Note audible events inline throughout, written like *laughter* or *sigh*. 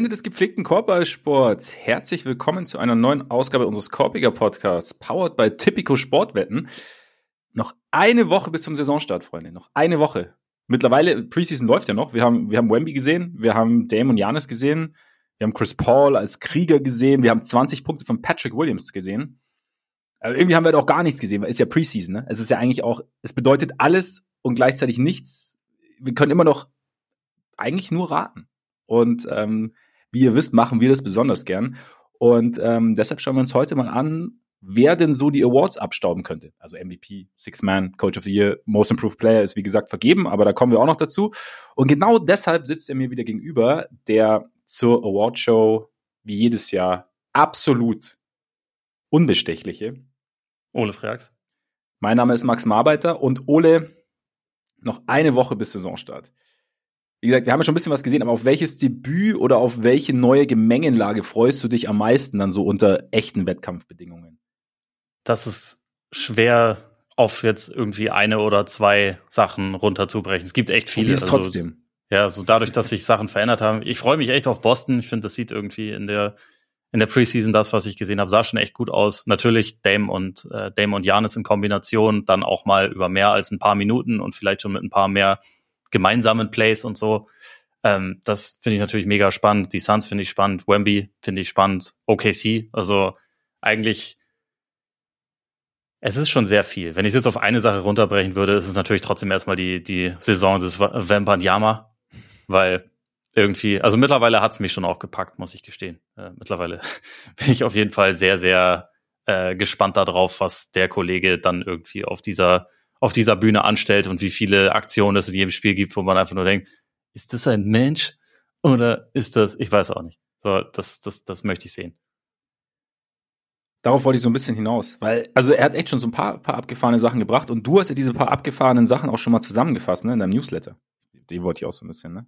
Freunde des gepflegten Korbballsports, herzlich willkommen zu einer neuen Ausgabe unseres Korpiger Podcasts, powered by Tipico Sportwetten. Noch eine Woche bis zum Saisonstart, Freunde. Noch eine Woche. Mittlerweile, Preseason läuft ja noch. Wir haben, wir haben Wemby gesehen, wir haben Dame und Janis gesehen, wir haben Chris Paul als Krieger gesehen, wir haben 20 Punkte von Patrick Williams gesehen. Aber irgendwie haben wir doch gar nichts gesehen, weil es ist ja Preseason, ne? Es ist ja eigentlich auch, es bedeutet alles und gleichzeitig nichts. Wir können immer noch eigentlich nur raten. Und ähm, wie ihr wisst, machen wir das besonders gern. Und ähm, deshalb schauen wir uns heute mal an, wer denn so die Awards abstauben könnte. Also MVP, Sixth Man, Coach of the Year, Most Improved Player ist wie gesagt vergeben, aber da kommen wir auch noch dazu. Und genau deshalb sitzt er mir wieder gegenüber, der zur Awardshow wie jedes Jahr absolut unbestechliche. Ole Frags. Mein Name ist Max Marbeiter und Ole, noch eine Woche bis Saisonstart. Wie gesagt, wir haben ja schon ein bisschen was gesehen, aber auf welches Debüt oder auf welche neue Gemengenlage freust du dich am meisten dann so unter echten Wettkampfbedingungen? Das ist schwer auf jetzt irgendwie eine oder zwei Sachen runterzubrechen. Es gibt echt viele. Also, trotzdem. Ja, so dadurch, dass sich Sachen verändert haben. Ich freue mich echt auf Boston. Ich finde, das sieht irgendwie in der in der Preseason das, was ich gesehen habe, sah schon echt gut aus. Natürlich Dame und äh, Dame und Janis in Kombination, dann auch mal über mehr als ein paar Minuten und vielleicht schon mit ein paar mehr gemeinsamen Plays und so. Ähm, das finde ich natürlich mega spannend. Die Suns finde ich spannend. Wemby finde ich spannend. OKC, also eigentlich, es ist schon sehr viel. Wenn ich es jetzt auf eine Sache runterbrechen würde, ist es natürlich trotzdem erstmal die, die Saison des Wembanyama, weil irgendwie, also mittlerweile hat es mich schon auch gepackt, muss ich gestehen. Äh, mittlerweile *laughs* bin ich auf jeden Fall sehr, sehr äh, gespannt darauf, was der Kollege dann irgendwie auf dieser auf dieser Bühne anstellt und wie viele Aktionen es in jedem Spiel gibt, wo man einfach nur denkt, ist das ein Mensch oder ist das, ich weiß auch nicht. So, das, das, das möchte ich sehen. Darauf wollte ich so ein bisschen hinaus, weil, also er hat echt schon so ein paar, paar abgefahrene Sachen gebracht und du hast ja diese paar abgefahrenen Sachen auch schon mal zusammengefasst, ne, in deinem Newsletter. Die wollte ich auch so ein bisschen, ne?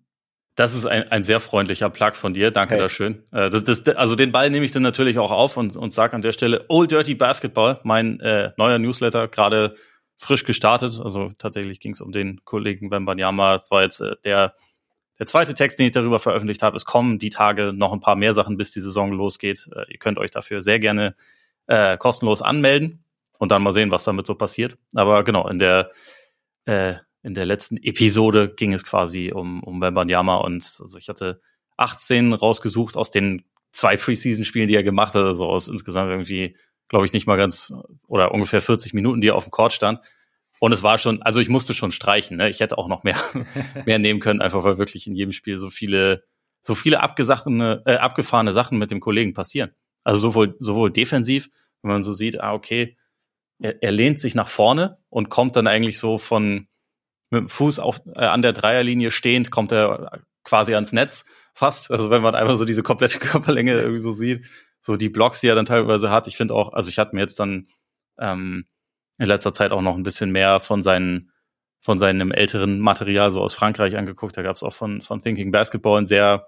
Das ist ein, ein sehr freundlicher Plug von dir. Danke hey. schön. Äh, das, das, also den Ball nehme ich dann natürlich auch auf und, und sage an der Stelle Old Dirty Basketball, mein äh, neuer Newsletter, gerade frisch gestartet. Also tatsächlich ging es um den Kollegen Wembanyama. War jetzt äh, der, der zweite Text, den ich darüber veröffentlicht habe. Es kommen die Tage noch ein paar mehr Sachen, bis die Saison losgeht. Äh, ihr könnt euch dafür sehr gerne äh, kostenlos anmelden und dann mal sehen, was damit so passiert. Aber genau, in der äh, in der letzten Episode ging es quasi um, um Wembanyama und also ich hatte 18 rausgesucht aus den zwei Preseason-Spielen, die er gemacht hat, also aus insgesamt irgendwie glaube ich, nicht mal ganz oder ungefähr 40 Minuten, die er auf dem Court stand. Und es war schon, also ich musste schon streichen. Ne? Ich hätte auch noch mehr, *laughs* mehr nehmen können, einfach weil wirklich in jedem Spiel so viele, so viele abgesachene, äh, abgefahrene Sachen mit dem Kollegen passieren. Also sowohl, sowohl defensiv, wenn man so sieht, ah, okay, er, er lehnt sich nach vorne und kommt dann eigentlich so von mit dem Fuß auf, äh, an der Dreierlinie stehend, kommt er quasi ans Netz fast. Also wenn man einfach so diese komplette *laughs* Körperlänge irgendwie so sieht, so die Blogs, die er dann teilweise hat. Ich finde auch, also ich hatte mir jetzt dann ähm, in letzter Zeit auch noch ein bisschen mehr von seinen von seinem älteren Material so aus Frankreich angeguckt. Da gab es auch von, von Thinking Basketball ein sehr,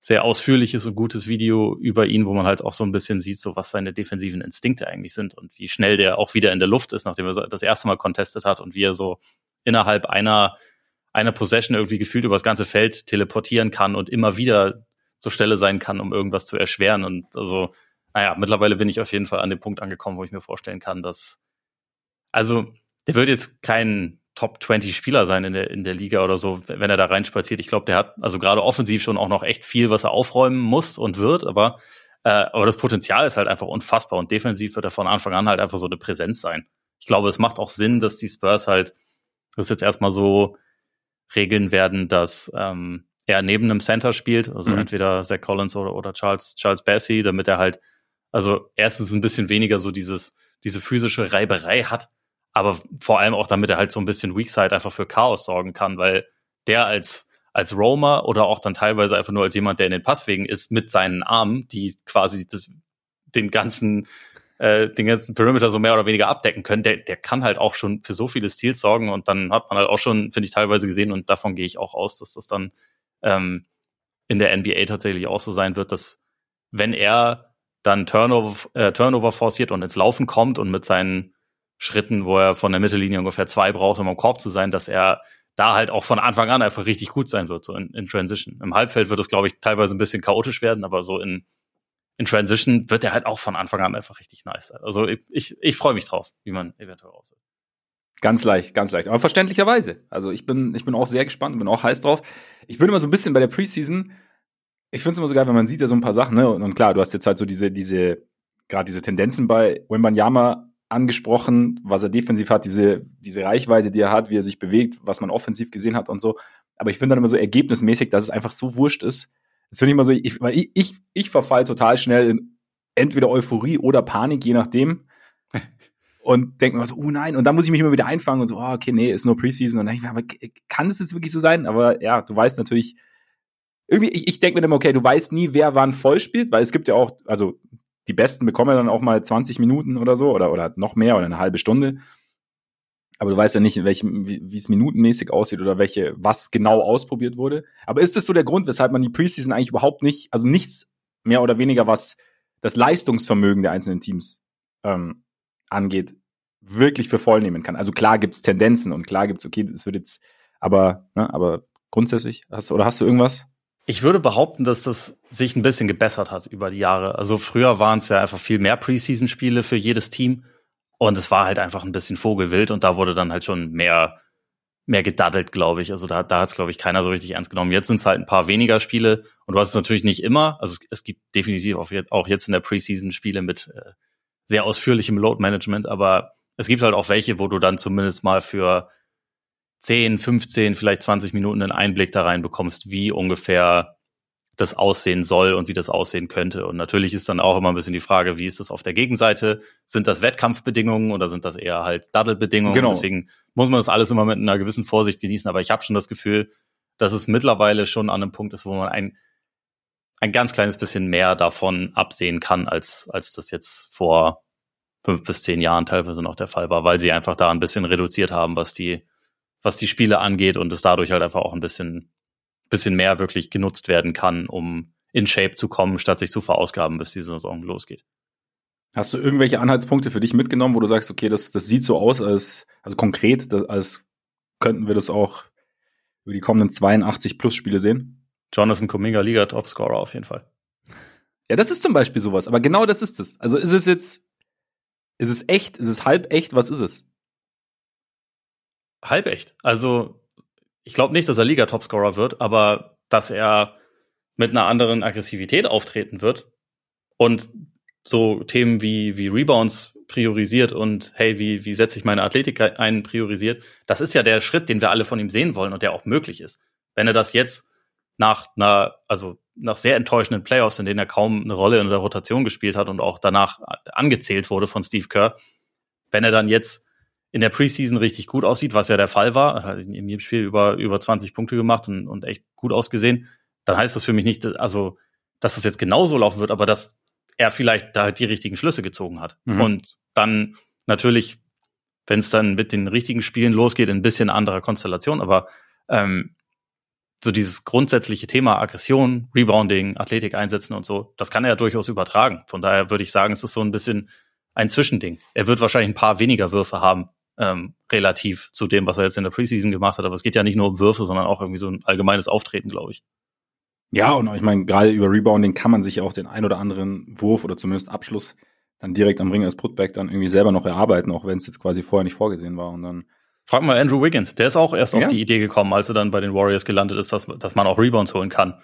sehr ausführliches und gutes Video über ihn, wo man halt auch so ein bisschen sieht, so was seine defensiven Instinkte eigentlich sind und wie schnell der auch wieder in der Luft ist, nachdem er das erste Mal contestet hat und wie er so innerhalb einer, einer Possession irgendwie gefühlt über das ganze Feld teleportieren kann und immer wieder zur Stelle sein kann, um irgendwas zu erschweren. Und also, naja, mittlerweile bin ich auf jeden Fall an dem Punkt angekommen, wo ich mir vorstellen kann, dass, also, der wird jetzt kein Top 20 Spieler sein in der, in der Liga oder so, wenn er da reinspaziert. Ich glaube, der hat also gerade offensiv schon auch noch echt viel, was er aufräumen muss und wird, aber, äh, aber das Potenzial ist halt einfach unfassbar und defensiv wird er von Anfang an halt einfach so eine Präsenz sein. Ich glaube, es macht auch Sinn, dass die Spurs halt das jetzt erstmal so regeln werden, dass ähm, er neben einem Center spielt, also mhm. entweder Zach Collins oder, oder Charles, Charles Bassey, damit er halt, also erstens ein bisschen weniger so dieses, diese physische Reiberei hat, aber vor allem auch damit er halt so ein bisschen Weakside einfach für Chaos sorgen kann, weil der als, als Roamer oder auch dann teilweise einfach nur als jemand, der in den Passwegen ist, mit seinen Armen, die quasi das, den ganzen, äh, den ganzen Perimeter so mehr oder weniger abdecken können, der, der kann halt auch schon für so viele Steals sorgen und dann hat man halt auch schon, finde ich, teilweise gesehen und davon gehe ich auch aus, dass das dann ähm, in der NBA tatsächlich auch so sein wird, dass wenn er dann Turnover, äh, Turnover forciert und ins Laufen kommt und mit seinen Schritten, wo er von der Mittellinie ungefähr zwei braucht, um am Korb zu sein, dass er da halt auch von Anfang an einfach richtig gut sein wird, so in, in Transition. Im Halbfeld wird es, glaube ich, teilweise ein bisschen chaotisch werden, aber so in, in Transition wird er halt auch von Anfang an einfach richtig nice sein. Also ich, ich, ich freue mich drauf, wie man eventuell aussieht. Ganz leicht, ganz leicht. Aber verständlicherweise. Also ich bin, ich bin auch sehr gespannt, bin auch heiß drauf. Ich bin immer so ein bisschen bei der Preseason. Ich finde es immer so geil, wenn man sieht ja so ein paar Sachen, ne? Und, und klar, du hast jetzt halt so diese, diese, gerade diese Tendenzen bei Wembanyama angesprochen, was er defensiv hat, diese, diese Reichweite, die er hat, wie er sich bewegt, was man offensiv gesehen hat und so. Aber ich finde dann immer so ergebnismäßig, dass es einfach so wurscht ist. Das finde ich immer so, ich, weil ich, ich, ich verfall total schnell in entweder Euphorie oder Panik, je nachdem und denke mir so, oh nein, und dann muss ich mich immer wieder einfangen und so, oh, okay, nee, ist nur Preseason. Und dann denke ich mir, aber kann das jetzt wirklich so sein? Aber ja, du weißt natürlich, irgendwie, ich, ich denke mir immer, okay, du weißt nie, wer wann voll spielt, weil es gibt ja auch, also die Besten bekommen ja dann auch mal 20 Minuten oder so oder, oder noch mehr oder eine halbe Stunde. Aber du weißt ja nicht, welchem, wie, wie es minutenmäßig aussieht oder welche, was genau ausprobiert wurde. Aber ist das so der Grund, weshalb man die Preseason eigentlich überhaupt nicht, also nichts mehr oder weniger, was das Leistungsvermögen der einzelnen Teams ähm, angeht, wirklich für voll nehmen kann. Also klar gibt's Tendenzen und klar gibt's, okay, es wird jetzt, aber, ne, aber grundsätzlich, hast, oder hast du irgendwas? Ich würde behaupten, dass das sich ein bisschen gebessert hat über die Jahre. Also früher waren es ja einfach viel mehr Preseason-Spiele für jedes Team und es war halt einfach ein bisschen Vogelwild und da wurde dann halt schon mehr, mehr gedaddelt, glaube ich. Also da, da hat es, glaube ich, keiner so richtig ernst genommen. Jetzt sind es halt ein paar weniger Spiele und du hast es natürlich nicht immer. Also es, es gibt definitiv auch jetzt in der Preseason Spiele mit äh, sehr ausführlichem Load Management, aber es gibt halt auch welche, wo du dann zumindest mal für 10, 15, vielleicht 20 Minuten einen Einblick da rein bekommst, wie ungefähr das aussehen soll und wie das aussehen könnte. Und natürlich ist dann auch immer ein bisschen die Frage, wie ist das auf der Gegenseite? Sind das Wettkampfbedingungen oder sind das eher halt Daddle-Bedingungen? Genau. Deswegen muss man das alles immer mit einer gewissen Vorsicht genießen. Aber ich habe schon das Gefühl, dass es mittlerweile schon an einem Punkt ist, wo man ein, ein ganz kleines bisschen mehr davon absehen kann, als, als das jetzt vor fünf bis zehn Jahren teilweise noch der Fall war, weil sie einfach da ein bisschen reduziert haben, was die, was die Spiele angeht und es dadurch halt einfach auch ein bisschen, bisschen mehr wirklich genutzt werden kann, um in Shape zu kommen, statt sich zu verausgaben, bis die Saison losgeht. Hast du irgendwelche Anhaltspunkte für dich mitgenommen, wo du sagst, okay, das, das sieht so aus, als, also konkret, als könnten wir das auch über die kommenden 82 plus Spiele sehen? Jonathan Kuminga Liga Topscorer auf jeden Fall. Ja, das ist zum Beispiel sowas, aber genau das ist es. Also ist es jetzt, ist es echt, ist es halb echt, was ist es? Halb echt. Also, ich glaube nicht, dass er Liga Topscorer wird, aber dass er mit einer anderen Aggressivität auftreten wird und so Themen wie, wie Rebounds priorisiert und hey, wie, wie setze ich meine Athletik ein, priorisiert, das ist ja der Schritt, den wir alle von ihm sehen wollen und der auch möglich ist. Wenn er das jetzt nach einer, also nach sehr enttäuschenden Playoffs, in denen er kaum eine Rolle in der Rotation gespielt hat und auch danach angezählt wurde von Steve Kerr, wenn er dann jetzt in der Preseason richtig gut aussieht, was ja der Fall war, hat in jedem Spiel über, über 20 Punkte gemacht und, und echt gut ausgesehen, dann heißt das für mich nicht, also, dass das jetzt genauso laufen wird, aber dass er vielleicht da die richtigen Schlüsse gezogen hat. Mhm. Und dann natürlich, wenn es dann mit den richtigen Spielen losgeht, ein bisschen anderer Konstellation, aber ähm, so dieses grundsätzliche Thema Aggression, Rebounding, Athletik einsetzen und so, das kann er ja durchaus übertragen. Von daher würde ich sagen, es ist so ein bisschen ein Zwischending. Er wird wahrscheinlich ein paar weniger Würfe haben, ähm, relativ zu dem, was er jetzt in der Preseason gemacht hat. Aber es geht ja nicht nur um Würfe, sondern auch irgendwie so ein allgemeines Auftreten, glaube ich. Ja, und ich meine, gerade über Rebounding kann man sich ja auch den ein oder anderen Wurf oder zumindest Abschluss dann direkt am Ring als Putback dann irgendwie selber noch erarbeiten, auch wenn es jetzt quasi vorher nicht vorgesehen war. Und dann Frag mal Andrew Wiggins, der ist auch erst ja. auf die Idee gekommen, als er dann bei den Warriors gelandet ist, dass, dass man auch Rebounds holen kann.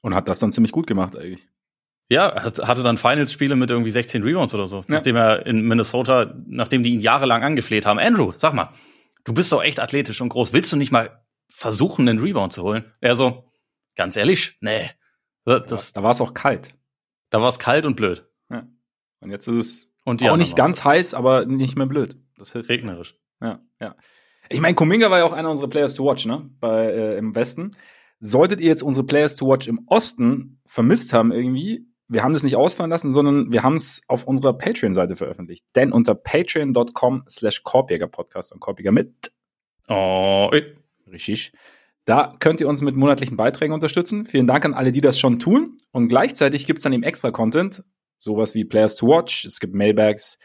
Und hat das dann ziemlich gut gemacht eigentlich. Ja, hatte dann Finals-Spiele mit irgendwie 16 Rebounds oder so, ja. nachdem er in Minnesota, nachdem die ihn jahrelang angefleht haben. Andrew, sag mal, du bist doch echt athletisch und groß. Willst du nicht mal versuchen, einen Rebound zu holen? Er so, ganz ehrlich, nee. Das, da war es auch kalt. Da war es kalt und blöd. Ja. Und jetzt ist es und auch nicht ganz heiß, aber nicht mehr blöd. Das hilft. Regnerisch. Ja, ja. Ich meine, Kuminga war ja auch einer unserer Players to Watch, ne? Bei, äh, Im Westen. Solltet ihr jetzt unsere Players to Watch im Osten vermisst haben irgendwie, wir haben das nicht ausfallen lassen, sondern wir haben es auf unserer Patreon-Seite veröffentlicht. Denn unter patreon.com slash Korbjäger Podcast und Korbjäger mit. Oh, richtig. Da könnt ihr uns mit monatlichen Beiträgen unterstützen. Vielen Dank an alle, die das schon tun. Und gleichzeitig gibt es dann eben extra Content. Sowas wie Players to Watch. Es gibt Mailbags.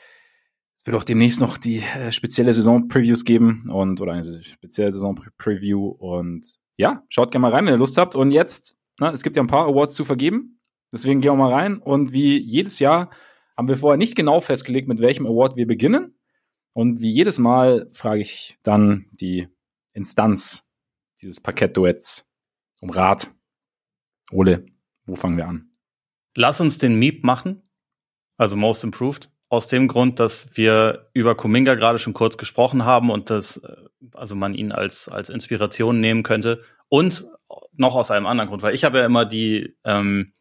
Es wird auch demnächst noch die äh, spezielle Saison-Previews geben und oder eine spezielle Saison-Preview und ja, schaut gerne mal rein, wenn ihr Lust habt. Und jetzt, na, es gibt ja ein paar Awards zu vergeben, deswegen gehen wir mal rein und wie jedes Jahr haben wir vorher nicht genau festgelegt, mit welchem Award wir beginnen. Und wie jedes Mal frage ich dann die Instanz dieses Parkettduetts um Rat. Ole, wo fangen wir an? Lass uns den Meep machen, also Most Improved, aus dem Grund, dass wir über Kuminga gerade schon kurz gesprochen haben und dass äh, also man ihn als als Inspiration nehmen könnte und noch aus einem anderen Grund, weil ich habe ja immer die ähm,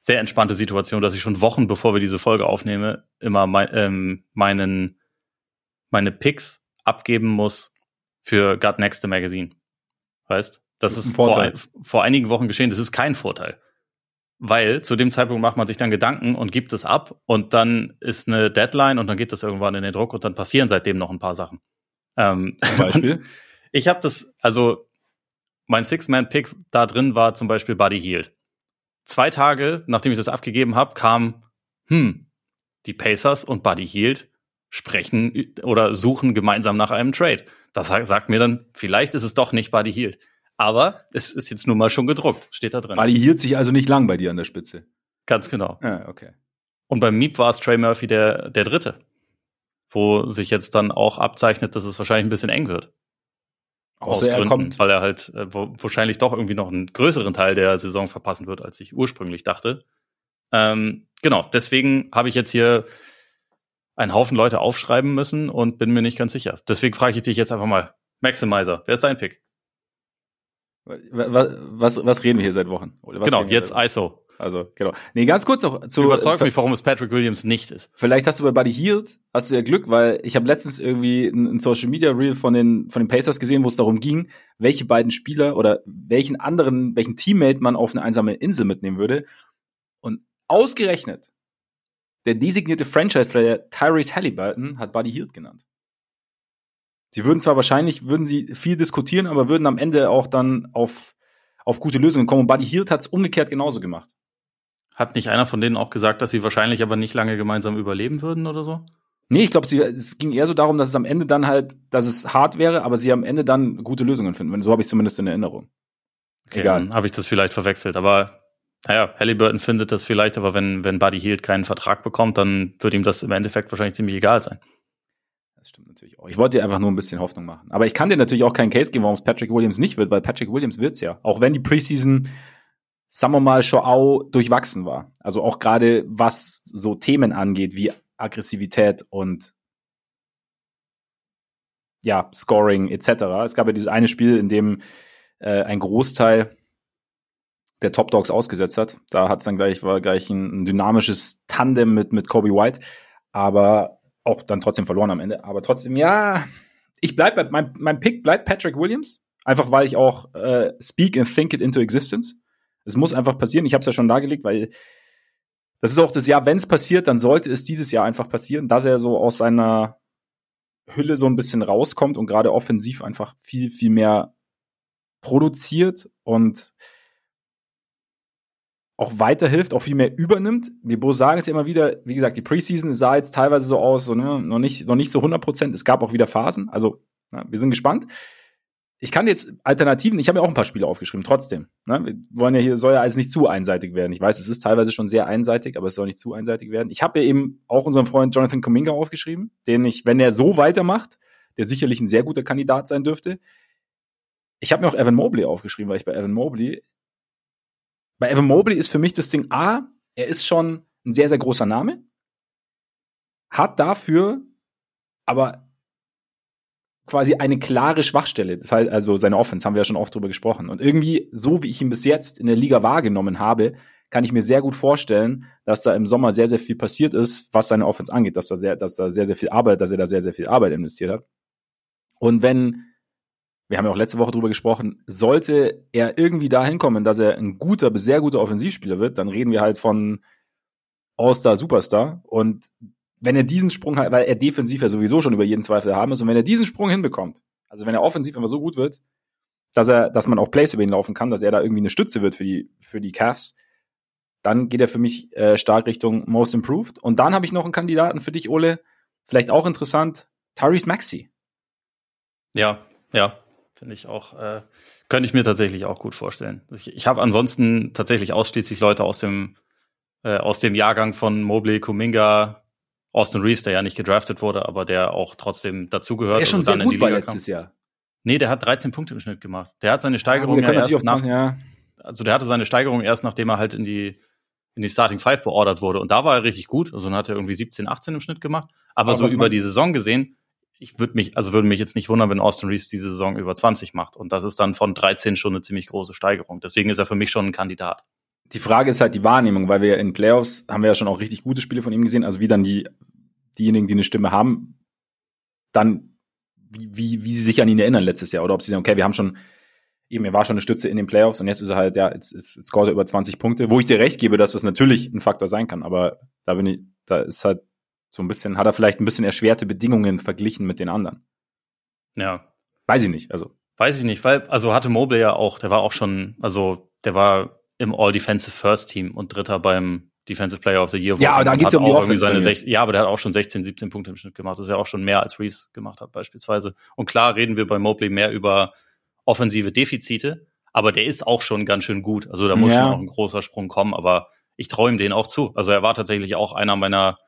sehr entspannte Situation, dass ich schon Wochen bevor wir diese Folge aufnehme, immer mein, ähm, meinen meine Picks abgeben muss für Gut Next Magazine. Weißt? Das, das ist, ist vor, vor einigen Wochen geschehen. Das ist kein Vorteil. Weil zu dem Zeitpunkt macht man sich dann Gedanken und gibt es ab und dann ist eine Deadline und dann geht das irgendwann in den Druck und dann passieren seitdem noch ein paar Sachen. Ähm, zum Beispiel? *laughs* ich habe das, also mein Six-Man-Pick da drin war zum Beispiel Buddy Hield. Zwei Tage, nachdem ich das abgegeben habe, kam, hm, die Pacers und Buddy Hield sprechen oder suchen gemeinsam nach einem Trade. Das sagt mir dann, vielleicht ist es doch nicht Buddy Hield. Aber es ist jetzt nun mal schon gedruckt, steht da drin. Buddy hielt sich also nicht lang bei dir an der Spitze. Ganz genau. Ja, okay. Und beim Meep war es Trey Murphy der, der Dritte, wo sich jetzt dann auch abzeichnet, dass es wahrscheinlich ein bisschen eng wird. Außer Aus Gründen, er kommt. weil er halt äh, wo, wahrscheinlich doch irgendwie noch einen größeren Teil der Saison verpassen wird, als ich ursprünglich dachte. Ähm, genau, deswegen habe ich jetzt hier einen Haufen Leute aufschreiben müssen und bin mir nicht ganz sicher. Deswegen frage ich dich jetzt einfach mal, Maximizer, wer ist dein Pick? Was, was, reden wir hier seit Wochen? genau, jetzt ISO. Also, genau. Nee, ganz kurz noch zu. Überzeug mich, warum es Patrick Williams nicht ist. Vielleicht hast du bei Buddy Hield, hast du ja Glück, weil ich habe letztens irgendwie ein, Social Media Reel von den, von den Pacers gesehen, wo es darum ging, welche beiden Spieler oder welchen anderen, welchen Teammate man auf eine einsame Insel mitnehmen würde. Und ausgerechnet, der designierte Franchise-Player Tyrese Halliburton hat Buddy Hield genannt. Sie würden zwar wahrscheinlich, würden sie viel diskutieren, aber würden am Ende auch dann auf, auf gute Lösungen kommen. Und Buddy Hield hat es umgekehrt genauso gemacht. Hat nicht einer von denen auch gesagt, dass sie wahrscheinlich aber nicht lange gemeinsam überleben würden oder so? Nee, ich glaube, es ging eher so darum, dass es am Ende dann halt, dass es hart wäre, aber sie am Ende dann gute Lösungen finden. So habe ich zumindest in Erinnerung. Okay, Egal. dann habe ich das vielleicht verwechselt. Aber naja, Halliburton findet das vielleicht, aber wenn, wenn Buddy Hield keinen Vertrag bekommt, dann wird ihm das im Endeffekt wahrscheinlich ziemlich egal sein. Das stimmt natürlich. Ich wollte dir einfach nur ein bisschen Hoffnung machen. Aber ich kann dir natürlich auch keinen Case geben, warum es Patrick Williams nicht wird, weil Patrick Williams wird's ja. Auch wenn die Preseason, sagen wir mal, schon auch durchwachsen war. Also auch gerade was so Themen angeht, wie Aggressivität und ja, Scoring etc. Es gab ja dieses eine Spiel, in dem äh, ein Großteil der Top Dogs ausgesetzt hat. Da hat es dann gleich, war gleich ein, ein dynamisches Tandem mit, mit Kobe White. Aber auch dann trotzdem verloren am Ende. Aber trotzdem, ja, ich bleib bei, mein, mein Pick bleibt Patrick Williams. Einfach weil ich auch äh, speak and think it into existence. Es muss einfach passieren. Ich habe es ja schon dargelegt, weil das ist auch das Jahr, wenn es passiert, dann sollte es dieses Jahr einfach passieren, dass er so aus seiner Hülle so ein bisschen rauskommt und gerade offensiv einfach viel, viel mehr produziert und auch weiterhilft, auch viel mehr übernimmt. Wir Bo sagen es ja immer wieder, wie gesagt, die Preseason sah jetzt teilweise so aus, so, ne, noch, nicht, noch nicht so 100 Prozent. Es gab auch wieder Phasen. Also, na, wir sind gespannt. Ich kann jetzt Alternativen, ich habe mir auch ein paar Spiele aufgeschrieben, trotzdem. Ne? Wir wollen ja hier, soll ja alles nicht zu einseitig werden. Ich weiß, es ist teilweise schon sehr einseitig, aber es soll nicht zu einseitig werden. Ich habe ja eben auch unseren Freund Jonathan Kuminga aufgeschrieben, den ich, wenn er so weitermacht, der sicherlich ein sehr guter Kandidat sein dürfte. Ich habe mir auch Evan Mobley aufgeschrieben, weil ich bei Evan Mobley bei Evan Mobley ist für mich das Ding A, er ist schon ein sehr, sehr großer Name, hat dafür aber quasi eine klare Schwachstelle. Das heißt, also seine Offense, haben wir ja schon oft drüber gesprochen. Und irgendwie, so wie ich ihn bis jetzt in der Liga wahrgenommen habe, kann ich mir sehr gut vorstellen, dass da im Sommer sehr, sehr viel passiert ist, was seine Offense angeht, dass da sehr, dass da sehr, sehr viel Arbeit, dass er da sehr, sehr viel Arbeit investiert hat. Und wenn wir haben ja auch letzte Woche drüber gesprochen, sollte er irgendwie dahin kommen, dass er ein guter sehr guter Offensivspieler wird, dann reden wir halt von All-Star, Superstar. Und wenn er diesen Sprung halt, weil er defensiv ja sowieso schon über jeden Zweifel haben ist, und wenn er diesen Sprung hinbekommt, also wenn er offensiv einfach so gut wird, dass er, dass man auch Plays über ihn laufen kann, dass er da irgendwie eine Stütze wird für die, für die Cavs, dann geht er für mich äh, stark Richtung Most Improved. Und dann habe ich noch einen Kandidaten für dich, Ole, vielleicht auch interessant, Tyrese Maxi. Ja, ja, finde ich auch, äh, könnte ich mir tatsächlich auch gut vorstellen. Ich, ich habe ansonsten tatsächlich ausschließlich Leute aus dem, äh, aus dem Jahrgang von Mobley, Kuminga, Austin Reeves, der ja nicht gedraftet wurde, aber der auch trotzdem dazugehört. Der schon sehr gut war letztes kam. Jahr. Nee, der hat 13 Punkte im Schnitt gemacht. Der hat seine Steigerung ja, ja erst nach, ja. also der hatte seine Steigerung erst, nachdem er halt in die in die Starting Five beordert wurde. Und da war er richtig gut. Also dann hat er irgendwie 17, 18 im Schnitt gemacht. Aber, aber so über die Saison gesehen, ich würde mich, also würde mich jetzt nicht wundern, wenn Austin Reeves diese Saison über 20 macht. Und das ist dann von 13 schon eine ziemlich große Steigerung. Deswegen ist er für mich schon ein Kandidat. Die Frage ist halt die Wahrnehmung, weil wir in Playoffs haben wir ja schon auch richtig gute Spiele von ihm gesehen. Also wie dann die, diejenigen, die eine Stimme haben, dann, wie, wie, wie sie sich an ihn erinnern letztes Jahr. Oder ob sie sagen, okay, wir haben schon eben, er war schon eine Stütze in den Playoffs und jetzt ist er halt, ja, jetzt, jetzt, jetzt scoret er über 20 Punkte, wo ich dir recht gebe, dass das natürlich ein Faktor sein kann, aber da bin ich, da ist halt so ein bisschen, hat er vielleicht ein bisschen erschwerte Bedingungen verglichen mit den anderen. Ja. Weiß ich nicht, also. Weiß ich nicht, weil, also hatte Mobley ja auch, der war auch schon, also der war im All-Defensive First Team und Dritter beim Defensive Player of the Year. Ja, aber da geht's ja um die Offense. Seine 16, ja, aber der hat auch schon 16, 17 Punkte im Schnitt gemacht. Das ist ja auch schon mehr als Reeves gemacht hat beispielsweise. Und klar reden wir bei Mobley mehr über offensive Defizite, aber der ist auch schon ganz schön gut. Also da muss ja. schon noch ein großer Sprung kommen, aber ich traue ihm den auch zu. Also er war tatsächlich auch einer meiner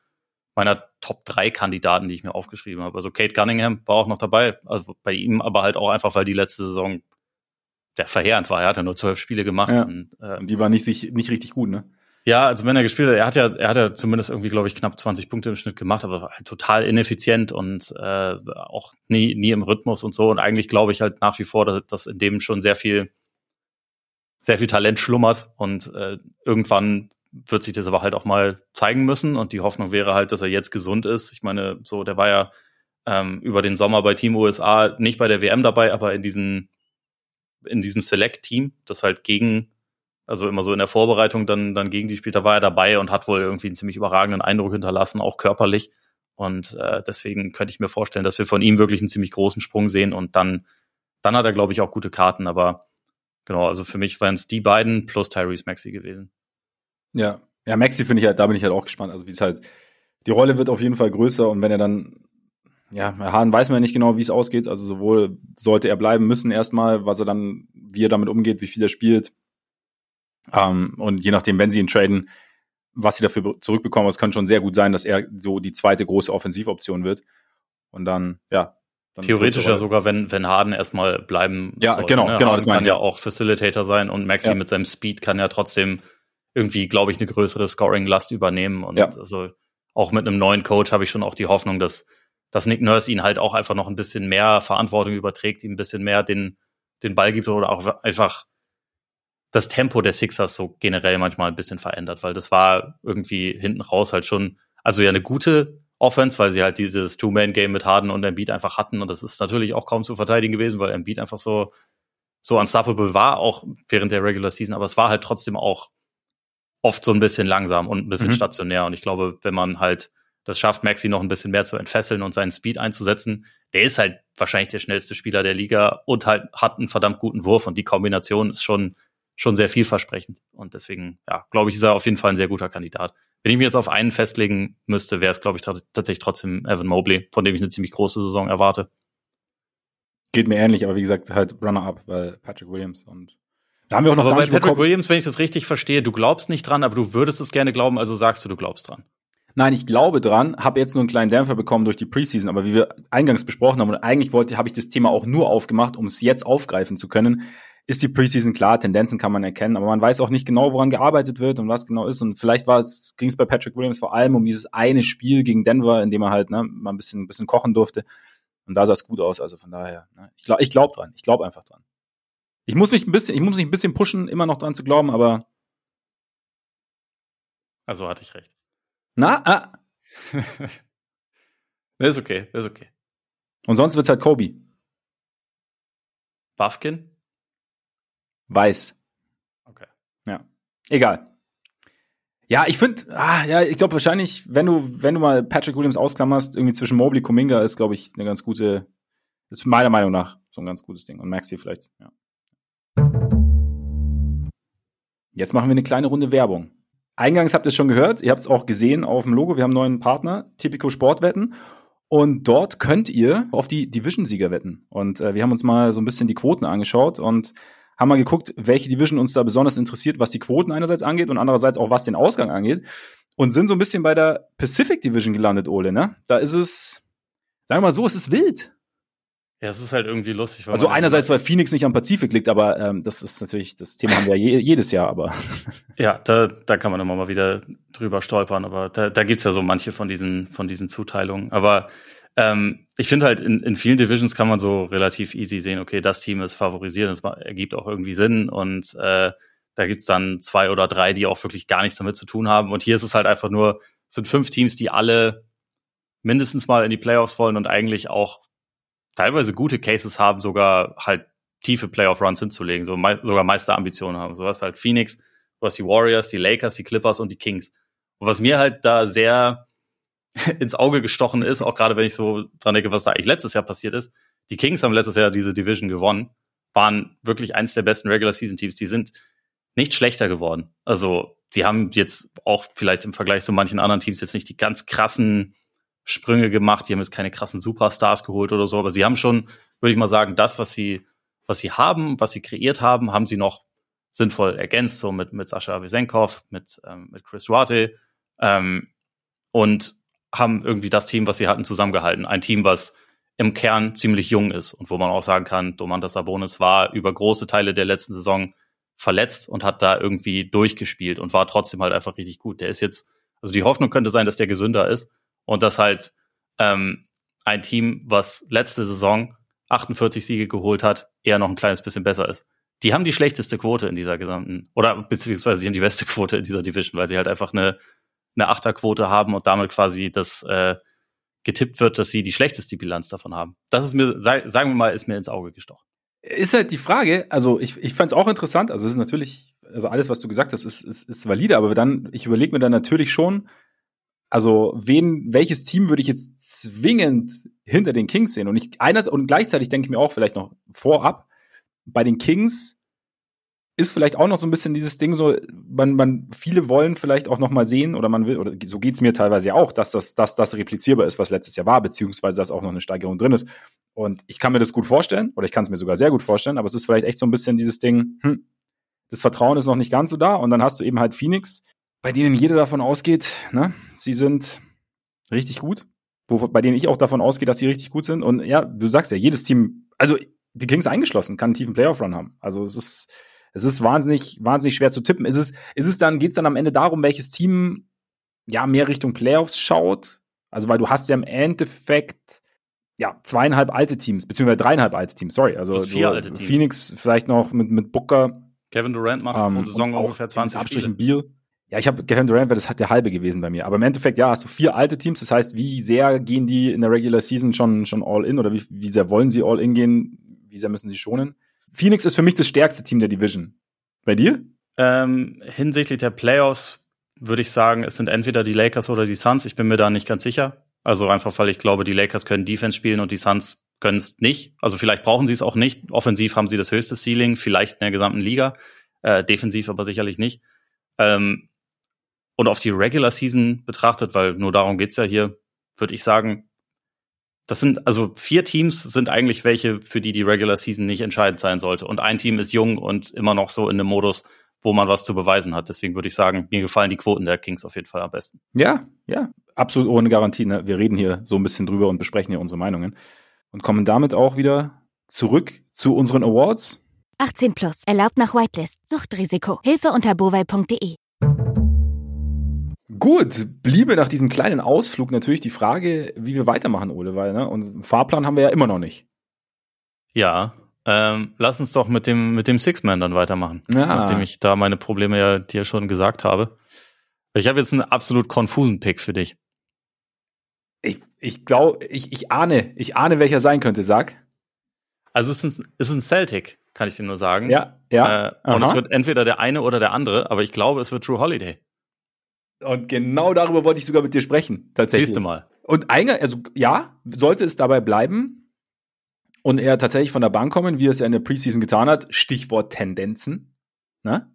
meiner Top 3 Kandidaten, die ich mir aufgeschrieben habe. Also Kate Cunningham war auch noch dabei. Also bei ihm aber halt auch einfach, weil die letzte Saison der verheerend war. Er hat ja nur zwölf Spiele gemacht. Ja. Und, äh, und die war nicht, nicht richtig gut, ne? Ja, also wenn er gespielt hat, er hat ja, er hat ja zumindest irgendwie, glaube ich, knapp 20 Punkte im Schnitt gemacht, aber halt total ineffizient und äh, auch nie, nie im Rhythmus und so. Und eigentlich glaube ich halt nach wie vor, dass, dass in dem schon sehr viel, sehr viel Talent schlummert und äh, irgendwann wird sich das aber halt auch mal zeigen müssen. Und die Hoffnung wäre halt, dass er jetzt gesund ist. Ich meine, so, der war ja ähm, über den Sommer bei Team USA nicht bei der WM dabei, aber in diesen, in diesem Select-Team, das halt gegen also immer so in der Vorbereitung dann, dann gegen die Spiele, da war er dabei und hat wohl irgendwie einen ziemlich überragenden Eindruck hinterlassen, auch körperlich. Und äh, deswegen könnte ich mir vorstellen, dass wir von ihm wirklich einen ziemlich großen Sprung sehen und dann, dann hat er, glaube ich, auch gute Karten. Aber genau, also für mich waren es die beiden plus Tyrese Maxi gewesen. Ja, ja, Maxi finde ich halt, da bin ich halt auch gespannt. Also wie es halt, die Rolle wird auf jeden Fall größer und wenn er dann, ja, Hahn weiß man ja nicht genau, wie es ausgeht. Also sowohl sollte er bleiben müssen erstmal, was er dann, wie er damit umgeht, wie viel er spielt ähm, und je nachdem, wenn sie ihn traden, was sie dafür zurückbekommen, es kann schon sehr gut sein, dass er so die zweite große Offensivoption wird. Und dann, ja. Dann Theoretisch ja sogar, wenn, wenn Harden erstmal bleiben Ja, soll, genau, ne? genau. Harden das kann ja auch Facilitator sein und Maxi ja. mit seinem Speed kann ja trotzdem irgendwie, glaube ich, eine größere Scoring-Last übernehmen. Und ja. also auch mit einem neuen Coach habe ich schon auch die Hoffnung, dass, dass Nick Nurse ihn halt auch einfach noch ein bisschen mehr Verantwortung überträgt, ihm ein bisschen mehr den, den Ball gibt oder auch einfach das Tempo der Sixers so generell manchmal ein bisschen verändert, weil das war irgendwie hinten raus halt schon, also ja eine gute Offense, weil sie halt dieses Two-Man-Game mit Harden und Embiid einfach hatten und das ist natürlich auch kaum zu verteidigen gewesen, weil Embiid einfach so so unstoppable war, auch während der Regular Season, aber es war halt trotzdem auch oft so ein bisschen langsam und ein bisschen mhm. stationär und ich glaube, wenn man halt das schafft, Maxi noch ein bisschen mehr zu entfesseln und seinen Speed einzusetzen, der ist halt wahrscheinlich der schnellste Spieler der Liga und halt hat einen verdammt guten Wurf und die Kombination ist schon schon sehr vielversprechend. Und deswegen, ja, glaube ich, ist er auf jeden Fall ein sehr guter Kandidat. Wenn ich mich jetzt auf einen festlegen müsste, wäre es, glaube ich, tatsächlich trotzdem Evan Mobley, von dem ich eine ziemlich große Saison erwarte. Geht mir ähnlich, aber wie gesagt, halt Runner-up, weil Patrick Williams und da haben wir auch noch aber bei Patrick Williams, wenn ich das richtig verstehe, du glaubst nicht dran, aber du würdest es gerne glauben, also sagst du, du glaubst dran. Nein, ich glaube dran, habe jetzt nur einen kleinen Dämpfer bekommen durch die Preseason, aber wie wir eingangs besprochen haben, und eigentlich wollte, habe ich das Thema auch nur aufgemacht, um es jetzt aufgreifen zu können ist die Preseason klar, Tendenzen kann man erkennen, aber man weiß auch nicht genau, woran gearbeitet wird und was genau ist. Und vielleicht war es, ging es bei Patrick Williams vor allem um dieses eine Spiel gegen Denver, in dem er halt ne, mal ein bisschen, ein bisschen kochen durfte. Und da sah es gut aus. Also von daher, ne, ich glaube ich glaub dran. Ich glaube einfach dran. Ich muss mich ein bisschen, ich muss mich ein bisschen pushen, immer noch dran zu glauben, aber. Also hatte ich recht. Na, ah. *laughs* ist okay, ist okay. Und sonst wird's halt Kobe. Buffkin? Weiß. Okay. Ja. Egal. Ja, ich finde, ah, ja, ich glaube wahrscheinlich, wenn du, wenn du mal Patrick Williams ausklammerst, irgendwie zwischen Mobley Kuminga ist, glaube ich, eine ganz gute, ist meiner Meinung nach so ein ganz gutes Ding. Und Maxi vielleicht, ja. Jetzt machen wir eine kleine Runde Werbung. Eingangs habt ihr es schon gehört, ihr habt es auch gesehen auf dem Logo, wir haben einen neuen Partner, Typico Sportwetten. Und dort könnt ihr auf die Division-Sieger wetten. Und äh, wir haben uns mal so ein bisschen die Quoten angeschaut und haben mal geguckt, welche Division uns da besonders interessiert, was die Quoten einerseits angeht und andererseits auch was den Ausgang angeht. Und sind so ein bisschen bei der Pacific Division gelandet, Ole, ne? Da ist es, sagen wir mal so, es ist wild. Ja, es ist halt irgendwie lustig. also einerseits, weil Phoenix nicht am Pazifik liegt, aber ähm, das ist natürlich, das Thema haben wir je, jedes Jahr, aber. *laughs* Ja, da, da kann man immer mal wieder drüber stolpern, aber da, da gibt's ja so manche von diesen, von diesen Zuteilungen. Aber ähm, ich finde halt, in, in vielen Divisions kann man so relativ easy sehen, okay, das Team ist favorisiert, das ergibt auch irgendwie Sinn und äh, da gibt's dann zwei oder drei, die auch wirklich gar nichts damit zu tun haben. Und hier ist es halt einfach nur, es sind fünf Teams, die alle mindestens mal in die Playoffs wollen und eigentlich auch teilweise gute Cases haben, sogar halt tiefe Playoff-Runs hinzulegen, so me sogar Meisterambitionen haben. So was halt Phoenix, hast die Warriors, die Lakers, die Clippers und die Kings. Und was mir halt da sehr *laughs* ins Auge gestochen ist, auch gerade wenn ich so dran denke, was da eigentlich letztes Jahr passiert ist. Die Kings haben letztes Jahr diese Division gewonnen, waren wirklich eins der besten Regular Season Teams. Die sind nicht schlechter geworden. Also, die haben jetzt auch vielleicht im Vergleich zu manchen anderen Teams jetzt nicht die ganz krassen Sprünge gemacht. Die haben jetzt keine krassen Superstars geholt oder so, aber sie haben schon, würde ich mal sagen, das, was sie, was sie haben, was sie kreiert haben, haben sie noch sinnvoll ergänzt, so mit, mit Sascha Wesenkov, mit, ähm, mit Chris Duarte, ähm, und haben irgendwie das Team, was sie hatten, zusammengehalten. Ein Team, was im Kern ziemlich jung ist und wo man auch sagen kann, Domantas Sabonis war über große Teile der letzten Saison verletzt und hat da irgendwie durchgespielt und war trotzdem halt einfach richtig gut. Der ist jetzt, also die Hoffnung könnte sein, dass der gesünder ist und dass halt ähm, ein Team, was letzte Saison 48 Siege geholt hat, eher noch ein kleines bisschen besser ist. Die haben die schlechteste Quote in dieser gesamten, oder beziehungsweise sie haben die beste *laughs* Quote in dieser Division, weil sie halt einfach eine, eine Achterquote haben und damit quasi das äh, getippt wird, dass sie die schlechteste Bilanz davon haben. Das ist mir, sagen wir mal, ist mir ins Auge gestochen. Ist halt die Frage, also ich, ich fand es auch interessant, also es ist natürlich, also alles, was du gesagt hast, ist, ist, ist valide, aber dann, ich überlege mir dann natürlich schon, also wen, welches Team würde ich jetzt zwingend hinter den Kings sehen? Und ich einerseits und gleichzeitig denke ich mir auch vielleicht noch vorab, bei den Kings ist vielleicht auch noch so ein bisschen dieses Ding so, man, man, viele wollen vielleicht auch noch mal sehen oder man will, oder so geht's mir teilweise ja auch, dass das, dass das replizierbar ist, was letztes Jahr war, beziehungsweise dass auch noch eine Steigerung drin ist. Und ich kann mir das gut vorstellen, oder ich kann es mir sogar sehr gut vorstellen, aber es ist vielleicht echt so ein bisschen dieses Ding, hm, das Vertrauen ist noch nicht ganz so da und dann hast du eben halt Phoenix, bei denen jeder davon ausgeht, ne, sie sind richtig gut, wo, bei denen ich auch davon ausgehe, dass sie richtig gut sind. Und ja, du sagst ja, jedes Team, also die Kings eingeschlossen, kann einen tiefen Playoff-Run haben. Also es ist, es ist wahnsinnig, wahnsinnig schwer zu tippen. Ist es, ist es dann, geht es dann am Ende darum, welches Team ja mehr Richtung Playoffs schaut? Also, weil du hast ja im Endeffekt ja zweieinhalb alte Teams, beziehungsweise dreieinhalb alte Teams, sorry. Also vier du, alte Teams. Phoenix vielleicht noch mit, mit Booker. Kevin Durant macht ähm, pro Saison ungefähr 20 Abstrichen Beal. Ja, ich habe Kevin Durant, das hat der halbe gewesen bei mir. Aber im Endeffekt, ja, hast du vier alte Teams. Das heißt, wie sehr gehen die in der Regular Season schon, schon all in oder wie, wie sehr wollen sie all in gehen? Wie sehr müssen sie schonen? Phoenix ist für mich das stärkste Team der Division. Bei dir? Ähm, hinsichtlich der Playoffs würde ich sagen, es sind entweder die Lakers oder die Suns. Ich bin mir da nicht ganz sicher. Also einfach, weil ich glaube, die Lakers können Defense spielen und die Suns können es nicht. Also vielleicht brauchen sie es auch nicht. Offensiv haben sie das höchste Ceiling, vielleicht in der gesamten Liga. Äh, defensiv aber sicherlich nicht. Ähm, und auf die Regular Season betrachtet, weil nur darum geht's ja hier, würde ich sagen, das sind, also vier Teams sind eigentlich welche, für die die Regular Season nicht entscheidend sein sollte. Und ein Team ist jung und immer noch so in einem Modus, wo man was zu beweisen hat. Deswegen würde ich sagen, mir gefallen die Quoten der Kings auf jeden Fall am besten. Ja, ja, absolut ohne Garantie. Ne? Wir reden hier so ein bisschen drüber und besprechen hier unsere Meinungen. Und kommen damit auch wieder zurück zu unseren Awards. 18 plus, erlaubt nach Whitelist, Suchtrisiko, Hilfe unter bovai.de. Gut, bliebe nach diesem kleinen Ausflug natürlich die Frage, wie wir weitermachen, Ole, weil, ne, und Fahrplan haben wir ja immer noch nicht. Ja, ähm, lass uns doch mit dem, mit dem Six-Man dann weitermachen. Ja. Nachdem ich da meine Probleme ja dir schon gesagt habe. Ich habe jetzt einen absolut konfusen Pick für dich. Ich, ich glaube, ich, ich ahne, ich ahne, welcher sein könnte, sag. Also es ist ein, es ist ein Celtic, kann ich dir nur sagen. Ja, ja. Äh, und es wird entweder der eine oder der andere, aber ich glaube, es wird True Holiday. Und genau darüber wollte ich sogar mit dir sprechen, tatsächlich. Siehste mal. Und eigentlich, also ja, sollte es dabei bleiben und er tatsächlich von der Bank kommen, wie er es ja in der Preseason getan hat, Stichwort Tendenzen, ne?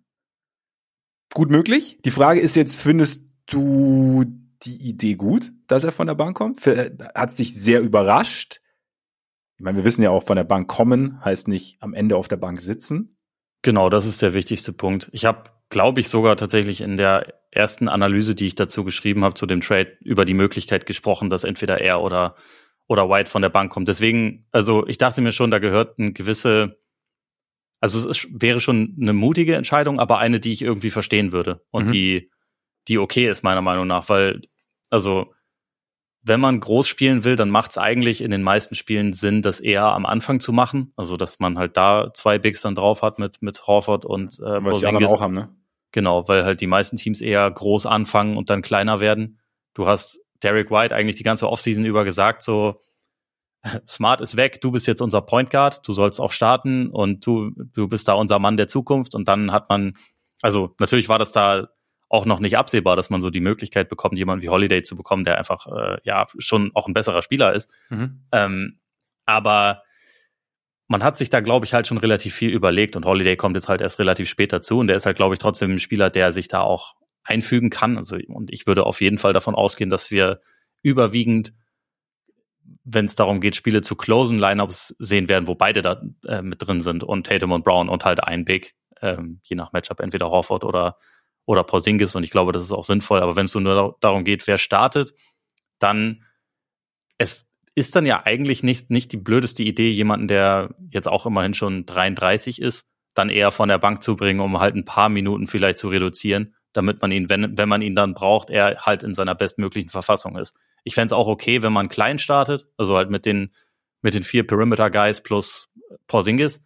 Gut möglich. Die Frage ist jetzt, findest du die Idee gut, dass er von der Bank kommt? Hat es dich sehr überrascht? Ich meine, wir wissen ja auch, von der Bank kommen heißt nicht am Ende auf der Bank sitzen. Genau, das ist der wichtigste Punkt. Ich habe, glaube ich, sogar tatsächlich in der ersten Analyse, die ich dazu geschrieben habe, zu dem Trade, über die Möglichkeit gesprochen, dass entweder er oder, oder White von der Bank kommt. Deswegen, also ich dachte mir schon, da gehört eine gewisse, also es wäre schon eine mutige Entscheidung, aber eine, die ich irgendwie verstehen würde und mhm. die, die okay ist, meiner Meinung nach, weil, also wenn man groß spielen will, dann macht es eigentlich in den meisten Spielen Sinn, das eher am Anfang zu machen. Also, dass man halt da zwei Bigs dann drauf hat mit, mit Horford und äh, Was die anderen auch haben, ne? Genau, weil halt die meisten Teams eher groß anfangen und dann kleiner werden. Du hast Derek White eigentlich die ganze Offseason über gesagt, so *laughs* Smart ist weg, du bist jetzt unser Point Guard, du sollst auch starten und du, du bist da unser Mann der Zukunft. Und dann hat man, also natürlich war das da auch noch nicht absehbar, dass man so die Möglichkeit bekommt, jemanden wie Holiday zu bekommen, der einfach äh, ja schon auch ein besserer Spieler ist. Mhm. Ähm, aber man hat sich da, glaube ich, halt schon relativ viel überlegt und Holiday kommt jetzt halt erst relativ spät dazu und der ist halt, glaube ich, trotzdem ein Spieler, der sich da auch einfügen kann. Also, und ich würde auf jeden Fall davon ausgehen, dass wir überwiegend, wenn es darum geht, Spiele zu closen, Lineups sehen werden, wo beide da äh, mit drin sind und Tatum und Brown und halt ein Big, ähm, je nach Matchup, entweder Horford oder oder Porzingis und ich glaube, das ist auch sinnvoll. Aber wenn es nur darum geht, wer startet, dann es ist dann ja eigentlich nicht, nicht die blödeste Idee, jemanden, der jetzt auch immerhin schon 33 ist, dann eher von der Bank zu bringen, um halt ein paar Minuten vielleicht zu reduzieren, damit man ihn, wenn, wenn man ihn dann braucht, er halt in seiner bestmöglichen Verfassung ist. Ich fände es auch okay, wenn man klein startet, also halt mit den, mit den vier Perimeter-Guys plus Porzingis.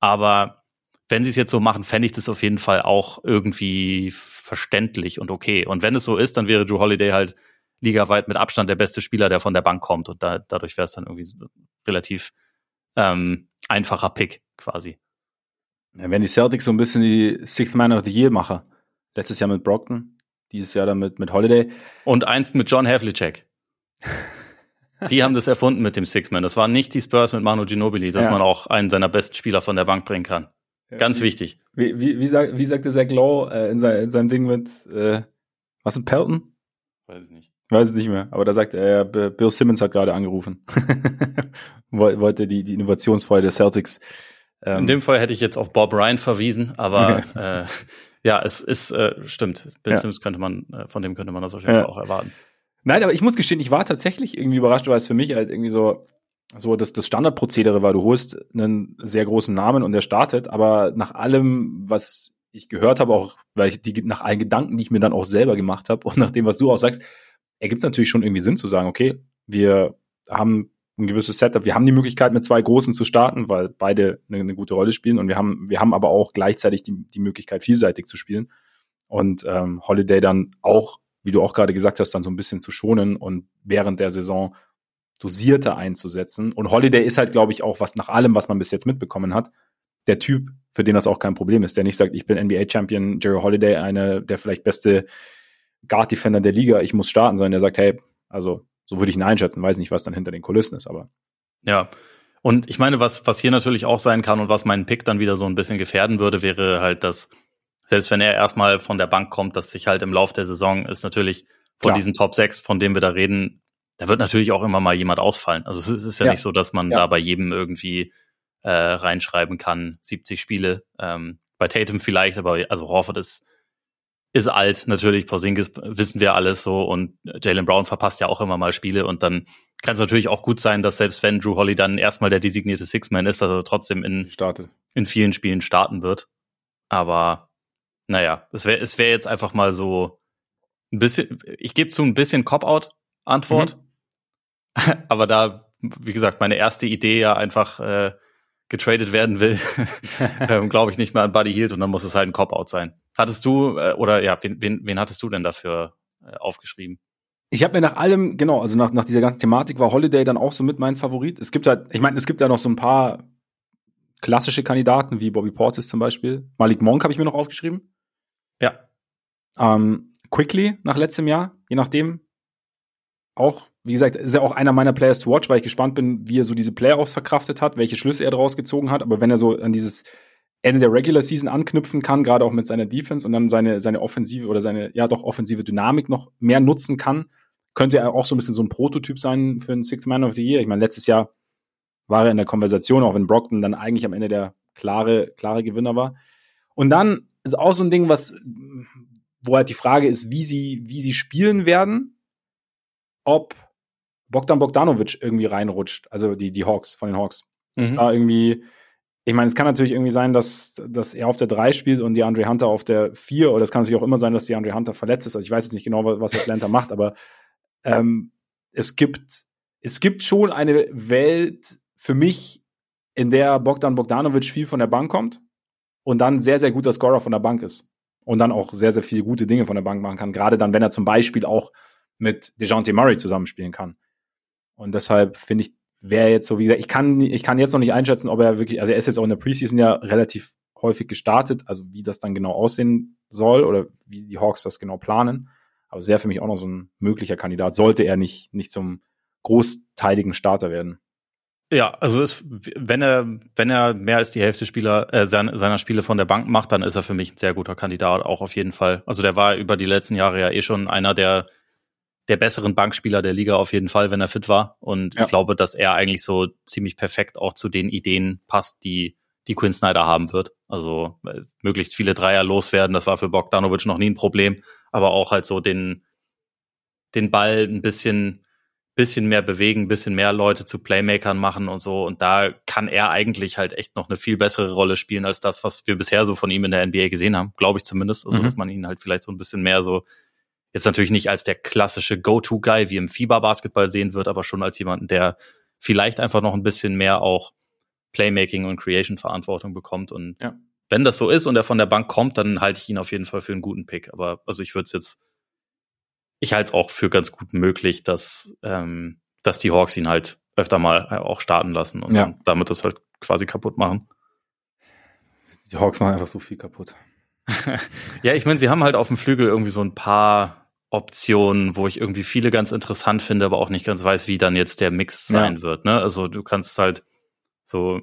Aber wenn sie es jetzt so machen, fände ich das auf jeden Fall auch irgendwie verständlich und okay. Und wenn es so ist, dann wäre Drew Holiday halt ligaweit mit Abstand der beste Spieler, der von der Bank kommt. Und da, dadurch wäre es dann irgendwie relativ ähm, einfacher Pick quasi. Ja, wenn die Celtics so ein bisschen die Sixth Man of the Year machen. Letztes Jahr mit Brockton, dieses Jahr dann mit, mit Holiday. Und einst mit John Havlicek. *laughs* die haben das erfunden mit dem Six Man. Das waren nicht die Spurs mit Manu Ginobili, dass ja. man auch einen seiner besten Spieler von der Bank bringen kann. Ganz wichtig. Wie, wie, wie, sagt, wie sagte Zach Lowe äh, in, sein, in, seinem Ding mit, äh, was, ein Pelton? Weiß ich nicht. Weiß es nicht mehr, aber da sagt er, Bill Simmons hat gerade angerufen. *laughs* Wollte die, die Innovationsfreude der Celtics. Ähm, in dem Fall hätte ich jetzt auf Bob Ryan verwiesen, aber *laughs* okay. äh, ja, es ist, äh, stimmt. Bill ja. Simmons könnte man, äh, von dem könnte man das auf jeden ja. Fall auch erwarten. Nein, aber ich muss gestehen, ich war tatsächlich irgendwie überrascht, weil es für mich halt irgendwie so, so dass das Standardprozedere war, du holst einen sehr großen Namen und der startet, aber nach allem, was ich gehört habe, auch weil ich die, nach allen Gedanken, die ich mir dann auch selber gemacht habe und nach dem, was du auch sagst, ergibt es natürlich schon irgendwie Sinn zu sagen, okay, wir haben ein gewisses Setup, wir haben die Möglichkeit, mit zwei Großen zu starten, weil beide eine, eine gute Rolle spielen. Und wir haben, wir haben aber auch gleichzeitig die, die Möglichkeit, vielseitig zu spielen und ähm, Holiday dann auch, wie du auch gerade gesagt hast, dann so ein bisschen zu schonen und während der Saison dosierter einzusetzen. Und Holiday ist halt, glaube ich, auch was nach allem, was man bis jetzt mitbekommen hat, der Typ, für den das auch kein Problem ist, der nicht sagt, ich bin NBA-Champion, Jerry Holiday, eine der vielleicht beste Guard-Defender der Liga, ich muss starten, sondern der sagt, hey, also so würde ich ihn einschätzen, weiß nicht, was dann hinter den Kulissen ist, aber. Ja. Und ich meine, was, was hier natürlich auch sein kann und was meinen Pick dann wieder so ein bisschen gefährden würde, wäre halt, dass selbst wenn er erstmal von der Bank kommt, dass sich halt im Lauf der Saison ist natürlich von Klar. diesen Top 6, von denen wir da reden, da wird natürlich auch immer mal jemand ausfallen. Also es ist ja, ja. nicht so, dass man ja. da bei jedem irgendwie äh, reinschreiben kann, 70 Spiele. Ähm, bei Tatum vielleicht, aber also Horford ist, ist alt, natürlich, Porzingis wissen wir alles so und Jalen Brown verpasst ja auch immer mal Spiele und dann kann es natürlich auch gut sein, dass selbst wenn Drew Holly dann erstmal der designierte Six-Man ist, dass er trotzdem in, in vielen Spielen starten wird. Aber naja, es wäre es wäre jetzt einfach mal so ein bisschen, ich gebe zu ein bisschen Cop-Out-Antwort. Mhm. *laughs* aber da, wie gesagt, meine erste Idee ja einfach äh, getradet werden will, *laughs* ähm, glaube ich nicht mehr an Buddy Hield und dann muss es halt ein Cop-Out sein. Hattest du, äh, oder ja, wen, wen, wen hattest du denn dafür äh, aufgeschrieben? Ich habe mir nach allem, genau, also nach, nach dieser ganzen Thematik war Holiday dann auch so mit mein Favorit. Es gibt halt, ich meine, es gibt ja noch so ein paar klassische Kandidaten, wie Bobby Portis zum Beispiel. Malik Monk habe ich mir noch aufgeschrieben. Ja. Ähm, Quickly nach letztem Jahr, je nachdem. Auch wie gesagt, ist ja auch einer meiner Players to watch, weil ich gespannt bin, wie er so diese Playoffs verkraftet hat, welche Schlüsse er daraus gezogen hat. Aber wenn er so an dieses Ende der Regular Season anknüpfen kann, gerade auch mit seiner Defense und dann seine, seine offensive oder seine, ja doch, offensive Dynamik noch mehr nutzen kann, könnte er auch so ein bisschen so ein Prototyp sein für einen Sixth Man of the Year. Ich meine, letztes Jahr war er in der Konversation, auch wenn Brockton dann eigentlich am Ende der klare, klare Gewinner war. Und dann ist auch so ein Ding, was, wo halt die Frage ist, wie sie, wie sie spielen werden, ob Bogdan Bogdanovic irgendwie reinrutscht, also die, die Hawks, von den Hawks. Mhm. Da irgendwie, ich meine, es kann natürlich irgendwie sein, dass, dass er auf der 3 spielt und die Andre Hunter auf der 4, oder es kann natürlich auch immer sein, dass die Andre Hunter verletzt ist. Also ich weiß jetzt nicht genau, was Atlanta macht, aber ähm, es gibt, es gibt schon eine Welt für mich, in der Bogdan Bogdanovic viel von der Bank kommt und dann sehr, sehr guter Scorer von der Bank ist. Und dann auch sehr, sehr viele gute Dinge von der Bank machen kann. Gerade dann, wenn er zum Beispiel auch mit DeJounte Murray zusammenspielen kann. Und deshalb finde ich, wäre jetzt so, wie gesagt, ich kann, ich kann jetzt noch nicht einschätzen, ob er wirklich, also er ist jetzt auch in der Preseason ja relativ häufig gestartet, also wie das dann genau aussehen soll oder wie die Hawks das genau planen. Aber es wäre für mich auch noch so ein möglicher Kandidat, sollte er nicht, nicht zum großteiligen Starter werden. Ja, also ist, wenn er, wenn er mehr als die Hälfte Spieler, äh, seiner, seiner Spiele von der Bank macht, dann ist er für mich ein sehr guter Kandidat, auch auf jeden Fall. Also der war über die letzten Jahre ja eh schon einer der, der besseren Bankspieler der Liga auf jeden Fall, wenn er fit war. Und ja. ich glaube, dass er eigentlich so ziemlich perfekt auch zu den Ideen passt, die, die Quinn Snyder haben wird. Also äh, möglichst viele Dreier loswerden, das war für Bogdanovic noch nie ein Problem, aber auch halt so den, den Ball ein bisschen bisschen mehr bewegen, bisschen mehr Leute zu Playmakern machen und so. Und da kann er eigentlich halt echt noch eine viel bessere Rolle spielen als das, was wir bisher so von ihm in der NBA gesehen haben, glaube ich zumindest. Also, mhm. dass man ihn halt vielleicht so ein bisschen mehr so, jetzt natürlich nicht als der klassische Go-To-Guy wie im FIBA-Basketball sehen wird, aber schon als jemanden, der vielleicht einfach noch ein bisschen mehr auch Playmaking und Creation-Verantwortung bekommt. Und ja. wenn das so ist und er von der Bank kommt, dann halte ich ihn auf jeden Fall für einen guten Pick. Aber also ich würde es jetzt ich halte es auch für ganz gut möglich, dass, ähm, dass die Hawks ihn halt öfter mal äh, auch starten lassen und ja. damit das halt quasi kaputt machen. Die Hawks machen einfach so viel kaputt. *laughs* ja, ich meine, sie haben halt auf dem Flügel irgendwie so ein paar Optionen, wo ich irgendwie viele ganz interessant finde, aber auch nicht ganz weiß, wie dann jetzt der Mix sein ja. wird. Ne? Also du kannst halt so,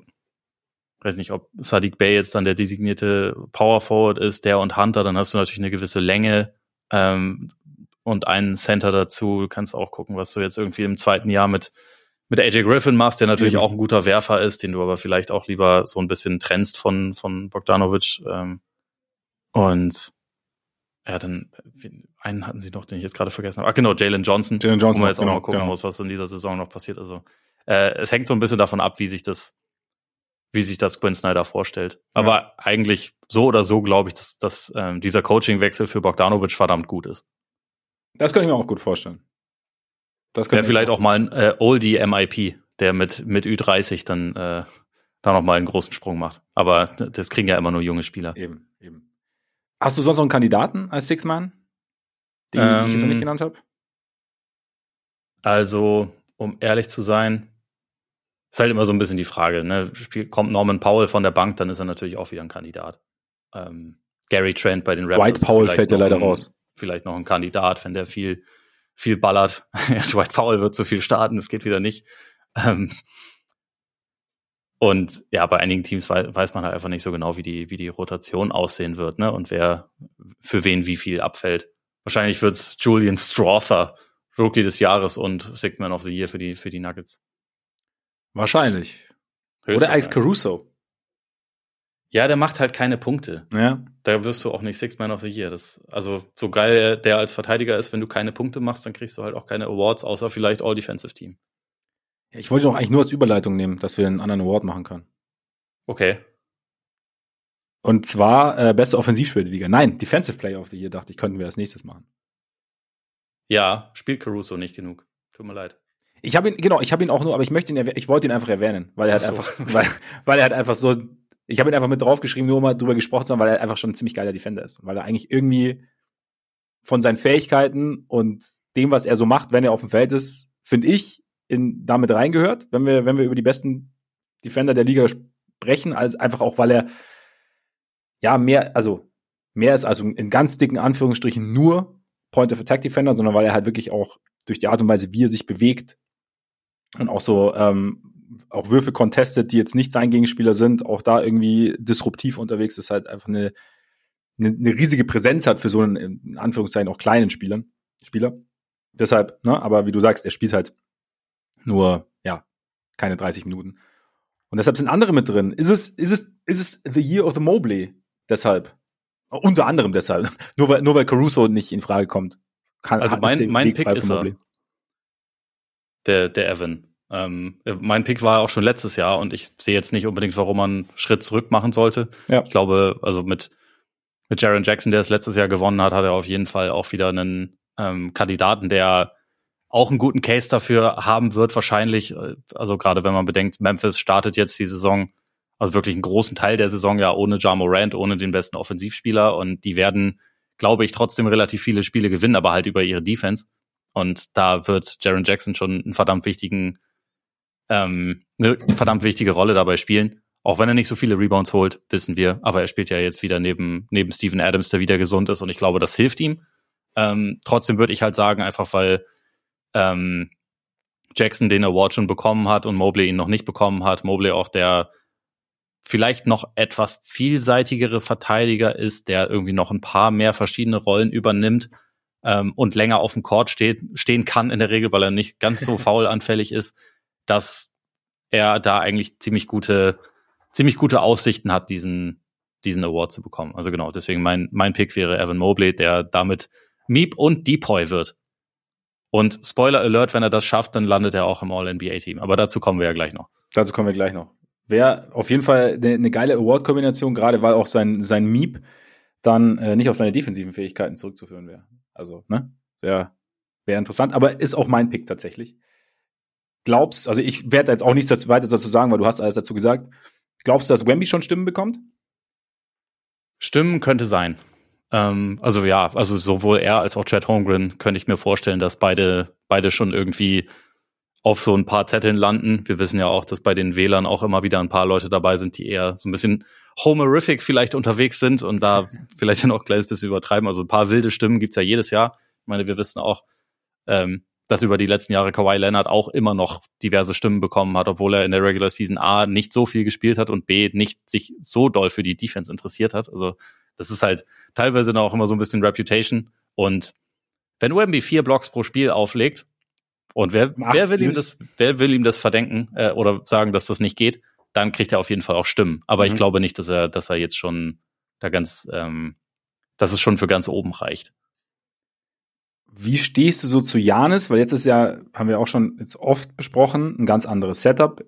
weiß nicht, ob Sadiq Bey jetzt dann der designierte Power Forward ist, der und Hunter, dann hast du natürlich eine gewisse Länge. Ähm, und einen Center dazu. Du kannst auch gucken, was du jetzt irgendwie im zweiten Jahr mit, mit AJ Griffin machst, der natürlich mhm. auch ein guter Werfer ist, den du aber vielleicht auch lieber so ein bisschen trennst von, von Bogdanovic. Ähm, und ja, dann einen hatten sie noch, den ich jetzt gerade vergessen habe. Ah, genau, Jalen Johnson, Jalen Johnson, wo man jetzt genau, auch mal gucken genau. muss, was in dieser Saison noch passiert. Also äh, es hängt so ein bisschen davon ab, wie sich das, wie sich das Quinn Snyder vorstellt. Aber ja. eigentlich so oder so glaube ich, dass, dass ähm, dieser Coaching-Wechsel für Bogdanovic verdammt gut ist. Das kann ich mir auch gut vorstellen. Das wäre vielleicht auch mal ein äh, Oldie MIP, der mit, mit Ü30 dann äh, da nochmal einen großen Sprung macht. Aber das kriegen ja immer nur junge Spieler. Eben, eben. Hast du sonst noch einen Kandidaten als Sixth Man, den ähm, ich jetzt noch nicht genannt habe? Also, um ehrlich zu sein, ist halt immer so ein bisschen die Frage. Ne? Kommt Norman Powell von der Bank, dann ist er natürlich auch wieder ein Kandidat. Ähm, Gary Trent bei den Raptors. White Powell fällt ja leider raus vielleicht noch ein Kandidat, wenn der viel, viel ballert. *laughs* Dwight Powell wird so viel starten, das geht wieder nicht. Ähm, und ja, bei einigen Teams weiß, weiß, man halt einfach nicht so genau, wie die, wie die Rotation aussehen wird, ne? Und wer für wen wie viel abfällt. Wahrscheinlich wird's Julian Strother, Rookie des Jahres und Sixth Man of the Year für die, für die Nuggets. Wahrscheinlich. Oder Alex Caruso. Ja, der macht halt keine Punkte. Ja. Da wirst du auch nicht Six Man of the Year. Das, also so geil der als Verteidiger ist, wenn du keine Punkte machst, dann kriegst du halt auch keine Awards, außer vielleicht All Defensive Team. Ja, ich wollte doch eigentlich nur als Überleitung nehmen, dass wir einen anderen Award machen können. Okay. Und zwar äh, beste Offensivspieler der Liga. Nein, Defensive Player of the Year dachte ich, könnten wir als nächstes machen. Ja, spielt Caruso nicht genug. Tut mir leid. Ich habe ihn, genau, ich habe ihn auch nur, aber ich möchte ihn, ich wollte ihn einfach erwähnen, weil er halt so. einfach, weil, weil er halt einfach so ich habe ihn einfach mit draufgeschrieben, nur mal drüber gesprochen zu haben, weil er einfach schon ein ziemlich geiler Defender ist. Weil er eigentlich irgendwie von seinen Fähigkeiten und dem, was er so macht, wenn er auf dem Feld ist, finde ich, in, damit reingehört, wenn wir, wenn wir über die besten Defender der Liga sprechen, als einfach auch, weil er ja mehr, also mehr ist, also in ganz dicken Anführungsstrichen nur Point of Attack Defender, sondern weil er halt wirklich auch durch die Art und Weise, wie er sich bewegt und auch so ähm, auch Würfe contested, die jetzt nicht sein Gegenspieler sind, auch da irgendwie disruptiv unterwegs ist, halt einfach eine, eine, eine riesige Präsenz hat für so einen, in Anführungszeichen, auch kleinen Spielern, Spieler. Deshalb, ne, aber wie du sagst, er spielt halt nur, ja, keine 30 Minuten. Und deshalb sind andere mit drin. Ist es, ist es, ist es the year of the Mobley? Deshalb. Unter anderem deshalb. *laughs* nur weil, nur weil Caruso nicht in Frage kommt. Kann, also mein, mein Pick ist er. Der, der Evan. Ähm, mein Pick war auch schon letztes Jahr und ich sehe jetzt nicht unbedingt, warum man einen Schritt zurück machen sollte. Ja. Ich glaube, also mit, mit Jaron Jackson, der es letztes Jahr gewonnen hat, hat er auf jeden Fall auch wieder einen ähm, Kandidaten, der auch einen guten Case dafür haben wird, wahrscheinlich. Also gerade wenn man bedenkt, Memphis startet jetzt die Saison, also wirklich einen großen Teil der Saison ja ohne Ja Morant, ohne den besten Offensivspieler und die werden, glaube ich, trotzdem relativ viele Spiele gewinnen, aber halt über ihre Defense. Und da wird Jaron Jackson schon einen verdammt wichtigen, ähm, eine verdammt wichtige Rolle dabei spielen. Auch wenn er nicht so viele Rebounds holt, wissen wir. Aber er spielt ja jetzt wieder neben, neben Steven Adams, der wieder gesund ist. Und ich glaube, das hilft ihm. Ähm, trotzdem würde ich halt sagen, einfach weil ähm, Jackson den Award schon bekommen hat und Mobley ihn noch nicht bekommen hat. Mobley auch der vielleicht noch etwas vielseitigere Verteidiger ist, der irgendwie noch ein paar mehr verschiedene Rollen übernimmt ähm, und länger auf dem Court steht, stehen kann in der Regel, weil er nicht ganz so *laughs* faulanfällig ist, dass er da eigentlich ziemlich gute, ziemlich gute Aussichten hat, diesen, diesen Award zu bekommen. Also genau, deswegen mein, mein Pick wäre Evan Mobley, der damit Meep und Depoy wird. Und Spoiler Alert, wenn er das schafft, dann landet er auch im All-NBA-Team. Aber dazu kommen wir ja gleich noch. Dazu kommen wir gleich noch. Wäre auf jeden Fall eine, eine geile Award-Kombination, gerade weil auch sein, sein Meep dann äh, nicht auf seine defensiven Fähigkeiten zurückzuführen wäre. Also, ne? Wäre wär interessant, aber ist auch mein Pick tatsächlich. Glaubst, also ich werde jetzt auch nichts dazu, weiter dazu sagen, weil du hast alles dazu gesagt. Glaubst du, dass Wemby schon Stimmen bekommt? Stimmen könnte sein. Ähm, also ja, also sowohl er als auch Chad Holmgren könnte ich mir vorstellen, dass beide, beide schon irgendwie auf so ein paar Zetteln landen. Wir wissen ja auch, dass bei den Wählern auch immer wieder ein paar Leute dabei sind, die eher so ein bisschen homerific vielleicht unterwegs sind und da *laughs* vielleicht dann auch ein kleines bisschen übertreiben. Also ein paar wilde Stimmen gibt's ja jedes Jahr. Ich meine, wir wissen auch, ähm, dass über die letzten Jahre Kawhi Leonard auch immer noch diverse Stimmen bekommen hat, obwohl er in der Regular Season A nicht so viel gespielt hat und B nicht sich so doll für die Defense interessiert hat. Also das ist halt teilweise dann auch immer so ein bisschen Reputation. Und wenn Wemby vier Blocks pro Spiel auflegt, und wer, wer will ihm das, wer will ihm das verdenken äh, oder sagen, dass das nicht geht, dann kriegt er auf jeden Fall auch Stimmen. Aber mhm. ich glaube nicht, dass er, dass er jetzt schon da ganz, ähm, dass es schon für ganz oben reicht. Wie stehst du so zu Janis? Weil jetzt ist ja, haben wir auch schon jetzt oft besprochen, ein ganz anderes Setup.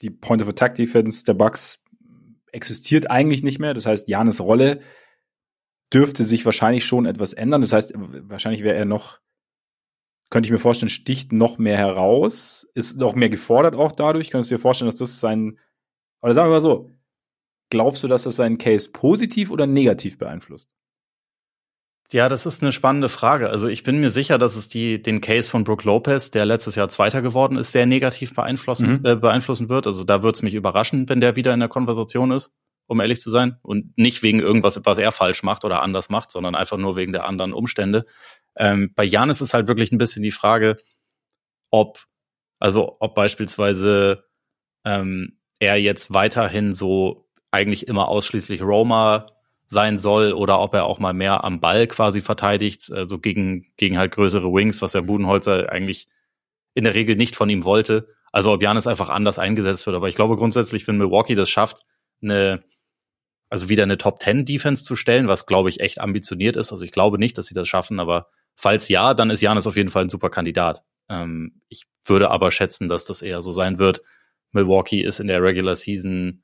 Die Point of Attack Defense der Bucks existiert eigentlich nicht mehr. Das heißt, Janis Rolle dürfte sich wahrscheinlich schon etwas ändern. Das heißt, wahrscheinlich wäre er noch, könnte ich mir vorstellen, sticht noch mehr heraus, ist noch mehr gefordert auch dadurch. Könntest du dir vorstellen, dass das sein, oder sagen wir mal so, glaubst du, dass das seinen Case positiv oder negativ beeinflusst? Ja, das ist eine spannende Frage. Also ich bin mir sicher, dass es die, den Case von Brooke Lopez, der letztes Jahr Zweiter geworden ist, sehr negativ beeinflussen, mhm. äh, beeinflussen wird. Also da würde es mich überraschen, wenn der wieder in der Konversation ist um ehrlich zu sein. Und nicht wegen irgendwas, was er falsch macht oder anders macht, sondern einfach nur wegen der anderen Umstände. Ähm, bei Janis ist halt wirklich ein bisschen die Frage, ob, also ob beispielsweise ähm, er jetzt weiterhin so eigentlich immer ausschließlich Roma sein soll oder ob er auch mal mehr am Ball quasi verteidigt, also gegen, gegen halt größere Wings, was der Budenholzer eigentlich in der Regel nicht von ihm wollte. Also ob Janis einfach anders eingesetzt wird. Aber ich glaube grundsätzlich, wenn Milwaukee das schafft, eine also wieder eine Top 10 Defense zu stellen, was glaube ich echt ambitioniert ist. Also ich glaube nicht, dass sie das schaffen, aber falls ja, dann ist Janis auf jeden Fall ein super Kandidat. Ähm, ich würde aber schätzen, dass das eher so sein wird. Milwaukee ist in der Regular Season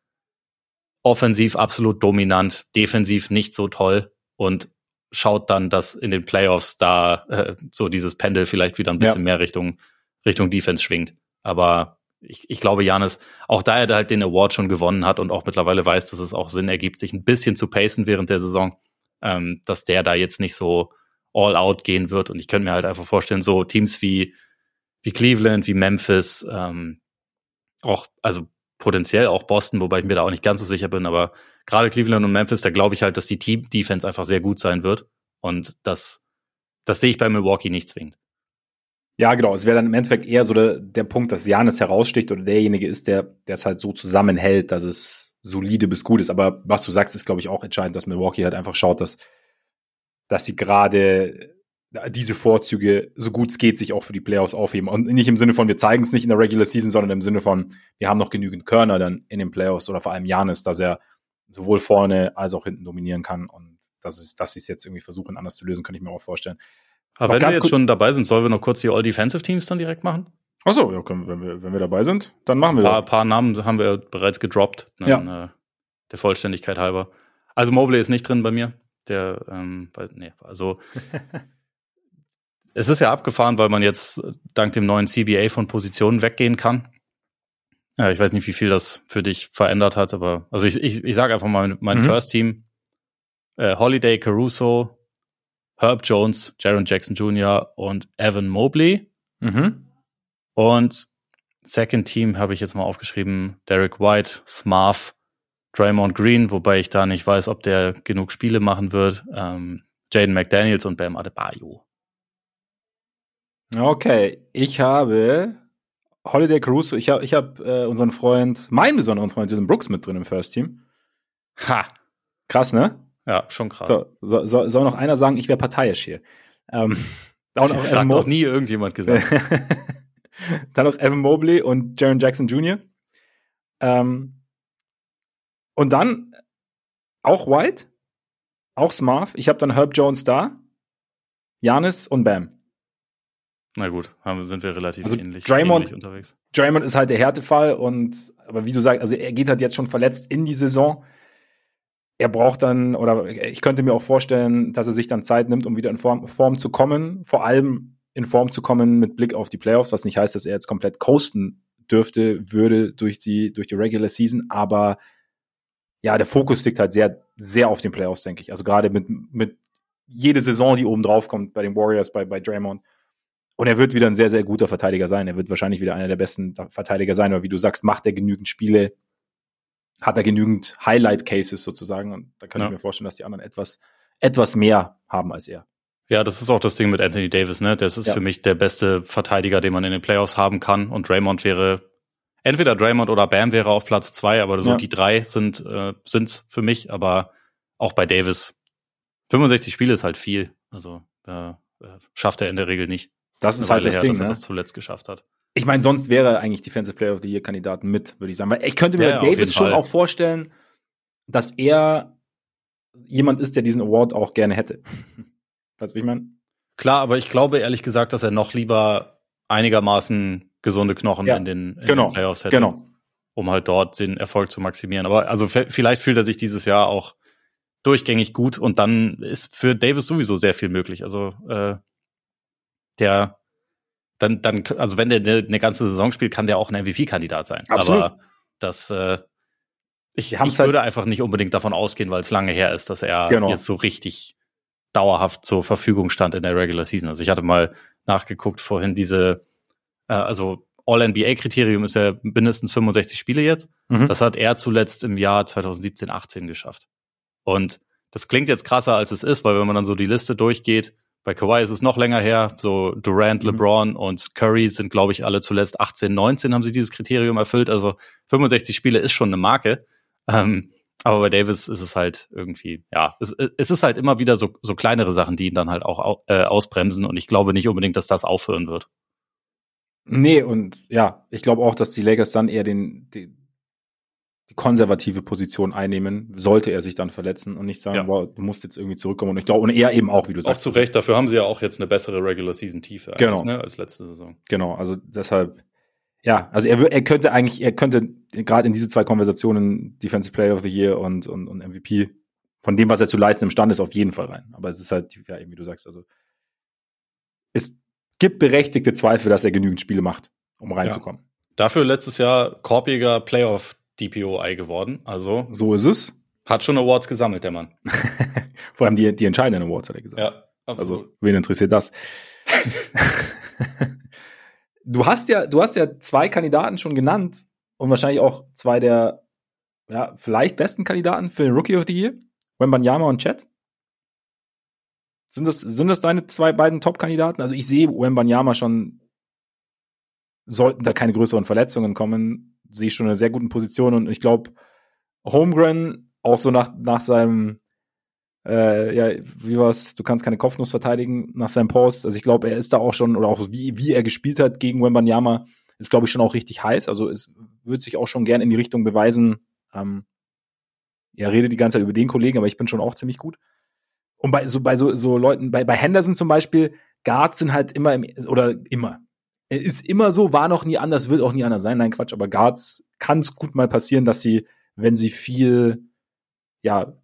offensiv absolut dominant, defensiv nicht so toll und schaut dann, dass in den Playoffs da äh, so dieses Pendel vielleicht wieder ein bisschen ja. mehr Richtung Richtung Defense schwingt. Aber ich, ich glaube, Janis, auch da er halt den Award schon gewonnen hat und auch mittlerweile weiß, dass es auch Sinn ergibt, sich ein bisschen zu pacen während der Saison, ähm, dass der da jetzt nicht so all out gehen wird. Und ich könnte mir halt einfach vorstellen, so Teams wie, wie Cleveland, wie Memphis, ähm, auch, also potenziell auch Boston, wobei ich mir da auch nicht ganz so sicher bin, aber gerade Cleveland und Memphis, da glaube ich halt, dass die Team-Defense einfach sehr gut sein wird. Und das, das sehe ich bei Milwaukee nicht zwingend. Ja, genau. Es wäre dann im Endeffekt eher so der, der Punkt, dass Janis heraussticht oder derjenige ist, der, es halt so zusammenhält, dass es solide bis gut ist. Aber was du sagst, ist, glaube ich, auch entscheidend, dass Milwaukee halt einfach schaut, dass, dass sie gerade diese Vorzüge, so gut es geht, sich auch für die Playoffs aufheben. Und nicht im Sinne von, wir zeigen es nicht in der Regular Season, sondern im Sinne von, wir haben noch genügend Körner dann in den Playoffs oder vor allem Janis, dass er sowohl vorne als auch hinten dominieren kann. Und das ist, dass sie es jetzt irgendwie versuchen, anders zu lösen, kann ich mir auch vorstellen. Aber wenn wir jetzt schon dabei sind, sollen wir noch kurz die All-Defensive-Teams dann direkt machen? Achso, ja, können, wenn, wir, wenn wir dabei sind, dann machen wir das. Ein paar Namen haben wir bereits gedroppt, dann, ja. äh, der Vollständigkeit halber. Also Mobley ist nicht drin bei mir. Der, ähm, nee, also *laughs* es ist ja abgefahren, weil man jetzt dank dem neuen CBA von Positionen weggehen kann. Ja, ich weiß nicht, wie viel das für dich verändert hat, aber also ich, ich, ich sage einfach mal mein mhm. First Team. Äh, Holiday Caruso, Herb Jones, Jaron Jackson Jr. und Evan Mobley. Mhm. Und Second Team habe ich jetzt mal aufgeschrieben, Derek White, Smarth, Draymond Green, wobei ich da nicht weiß, ob der genug Spiele machen wird, ähm, Jaden McDaniels und Bam Adebayo. Okay, ich habe Holiday Caruso, ich habe ich hab, äh, unseren Freund, meinen besonderen Freund Dylan Brooks mit drin im First Team. Ha. Krass, ne? Ja, schon krass. So, so, soll noch einer sagen, ich wäre parteiisch hier. Ähm, *laughs* das hat noch nie irgendjemand gesagt. *laughs* dann noch Evan Mobley und Jaron Jackson Jr. Ähm, und dann auch White, auch Smart. Ich habe dann Herb Jones da, Janis und Bam. Na gut, haben, sind wir relativ also ähnlich, Draymond, ähnlich unterwegs. Draymond ist halt der Härtefall und aber wie du sagst, also er geht halt jetzt schon verletzt in die Saison er braucht dann, oder ich könnte mir auch vorstellen, dass er sich dann Zeit nimmt, um wieder in Form, Form, zu kommen. Vor allem in Form zu kommen mit Blick auf die Playoffs, was nicht heißt, dass er jetzt komplett coasten dürfte, würde durch die, durch die Regular Season. Aber ja, der Fokus liegt halt sehr, sehr auf den Playoffs, denke ich. Also gerade mit, mit jede Saison, die oben drauf kommt bei den Warriors, bei, bei Draymond. Und er wird wieder ein sehr, sehr guter Verteidiger sein. Er wird wahrscheinlich wieder einer der besten Verteidiger sein, aber wie du sagst, macht er genügend Spiele, hat er genügend Highlight-Cases sozusagen. Und da kann ja. ich mir vorstellen, dass die anderen etwas, etwas mehr haben als er. Ja, das ist auch das Ding mit Anthony Davis, ne? Das ist ja. für mich der beste Verteidiger, den man in den Playoffs haben kann. Und Draymond wäre, entweder Draymond oder Bam wäre auf Platz zwei, aber so ja. die drei sind, äh, sind's für mich. Aber auch bei Davis, 65 Spiele ist halt viel. Also, äh, schafft er in der Regel nicht. Das ist halt das her, Ding, dass er ne? das zuletzt geschafft hat. Ich meine, sonst wäre eigentlich Defensive Player of the Year Kandidaten mit, würde ich sagen. Weil ich könnte mir ja, Davis schon Fall. auch vorstellen, dass er jemand ist, der diesen Award auch gerne hätte. *laughs* weißt du, wie ich meine? Klar, aber ich glaube ehrlich gesagt, dass er noch lieber einigermaßen gesunde Knochen ja, in, den, in genau, den Playoffs hätte. Genau. Um halt dort den Erfolg zu maximieren. Aber also vielleicht fühlt er sich dieses Jahr auch durchgängig gut und dann ist für Davis sowieso sehr viel möglich. Also äh, der dann, dann, also wenn der eine, eine ganze Saison spielt, kann der auch ein MVP-Kandidat sein. Absolut. Aber das, äh, ich, ich halt würde einfach nicht unbedingt davon ausgehen, weil es lange her ist, dass er genau. jetzt so richtig dauerhaft zur Verfügung stand in der Regular Season. Also ich hatte mal nachgeguckt vorhin diese, äh, also All-NBA-Kriterium ist ja mindestens 65 Spiele jetzt. Mhm. Das hat er zuletzt im Jahr 2017, 18 geschafft. Und das klingt jetzt krasser, als es ist, weil wenn man dann so die Liste durchgeht, bei Kawhi ist es noch länger her. So Durant, mhm. LeBron und Curry sind, glaube ich, alle zuletzt 18, 19 haben sie dieses Kriterium erfüllt. Also 65 Spiele ist schon eine Marke. Ähm, aber bei Davis ist es halt irgendwie, ja, es, es ist halt immer wieder so, so kleinere Sachen, die ihn dann halt auch äh, ausbremsen. Und ich glaube nicht unbedingt, dass das aufhören wird. Nee, und ja, ich glaube auch, dass die Lakers dann eher den, den, die konservative Position einnehmen, sollte er sich dann verletzen und nicht sagen, ja. wow, du musst jetzt irgendwie zurückkommen. Und ich glaube, und er eben auch, wie du sagst. Auch zu Recht, dafür haben sie ja auch jetzt eine bessere Regular Season Tiefe genau. ne, als letzte Saison. Genau, also deshalb, ja, also er, er könnte eigentlich, er könnte gerade in diese zwei Konversationen Defensive Player of the Year und, und, und MVP von dem, was er zu leisten imstande ist, auf jeden Fall rein. Aber es ist halt, ja, eben wie du sagst, also es gibt berechtigte Zweifel, dass er genügend Spiele macht, um reinzukommen. Ja. Dafür letztes Jahr Korbiger Playoff DPOI geworden. Also so ist es. Hat schon Awards gesammelt, der Mann. *laughs* Vor allem die, die entscheidenden Awards, hat er gesagt. Ja, absolut. Also, wen interessiert das? *laughs* du hast ja, du hast ja zwei Kandidaten schon genannt und wahrscheinlich auch zwei der, ja, vielleicht besten Kandidaten für den Rookie of the Year. Wembanyama und Chet. Sind das, sind das deine zwei beiden Top-Kandidaten? Also ich sehe Wembanyama schon sollten da keine größeren Verletzungen kommen, sehe ich schon in einer sehr guten Position und ich glaube, Holmgren auch so nach, nach seinem äh, ja, wie war's, du kannst keine Kopfnuss verteidigen nach seinem Post. Also ich glaube, er ist da auch schon, oder auch wie, wie er gespielt hat gegen Wembanyama, ist, glaube ich, schon auch richtig heiß. Also es wird sich auch schon gern in die Richtung beweisen. Ähm, ja, rede die ganze Zeit über den Kollegen, aber ich bin schon auch ziemlich gut. Und bei so, bei so, so Leuten, bei, bei Henderson zum Beispiel, Guards sind halt immer im, oder immer. Er ist immer so, war noch nie anders, wird auch nie anders sein. Nein, Quatsch, aber Guards kann es gut mal passieren, dass sie, wenn sie viel, ja,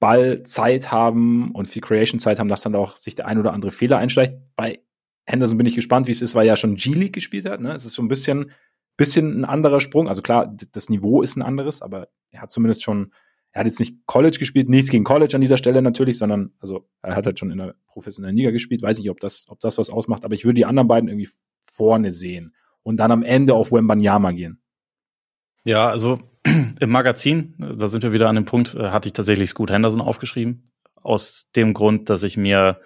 Ballzeit haben und viel Creation-Zeit haben, dass dann auch sich der ein oder andere Fehler einschleicht. Bei Henderson bin ich gespannt, wie es ist, weil er ja schon G-League gespielt hat. Ne? Es ist so ein bisschen, bisschen ein anderer Sprung. Also klar, das Niveau ist ein anderes, aber er hat zumindest schon er hat jetzt nicht College gespielt, nichts gegen College an dieser Stelle natürlich, sondern also er hat halt schon in der professionellen Liga gespielt. Weiß nicht, ob das, ob das was ausmacht, aber ich würde die anderen beiden irgendwie vorne sehen und dann am Ende auf Wembanyama gehen. Ja, also *clears throat* im Magazin, da sind wir wieder an dem Punkt, äh, hatte ich tatsächlich Scoot Henderson aufgeschrieben. Aus dem Grund, dass ich mir,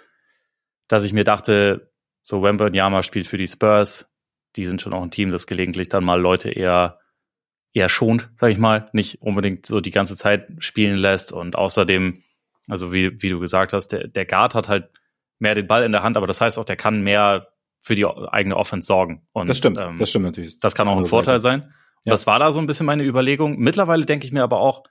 dass ich mir dachte, so Wembanyama spielt für die Spurs. Die sind schon auch ein Team, das gelegentlich dann mal Leute eher eher schont, sag ich mal, nicht unbedingt so die ganze Zeit spielen lässt und außerdem, also wie, wie du gesagt hast, der, der Guard hat halt mehr den Ball in der Hand, aber das heißt auch, der kann mehr für die eigene Offense sorgen. Und, das stimmt, ähm, das stimmt natürlich. Das kann auch ein Vorteil Seite. sein. Ja. Das war da so ein bisschen meine Überlegung. Mittlerweile denke ich mir aber auch,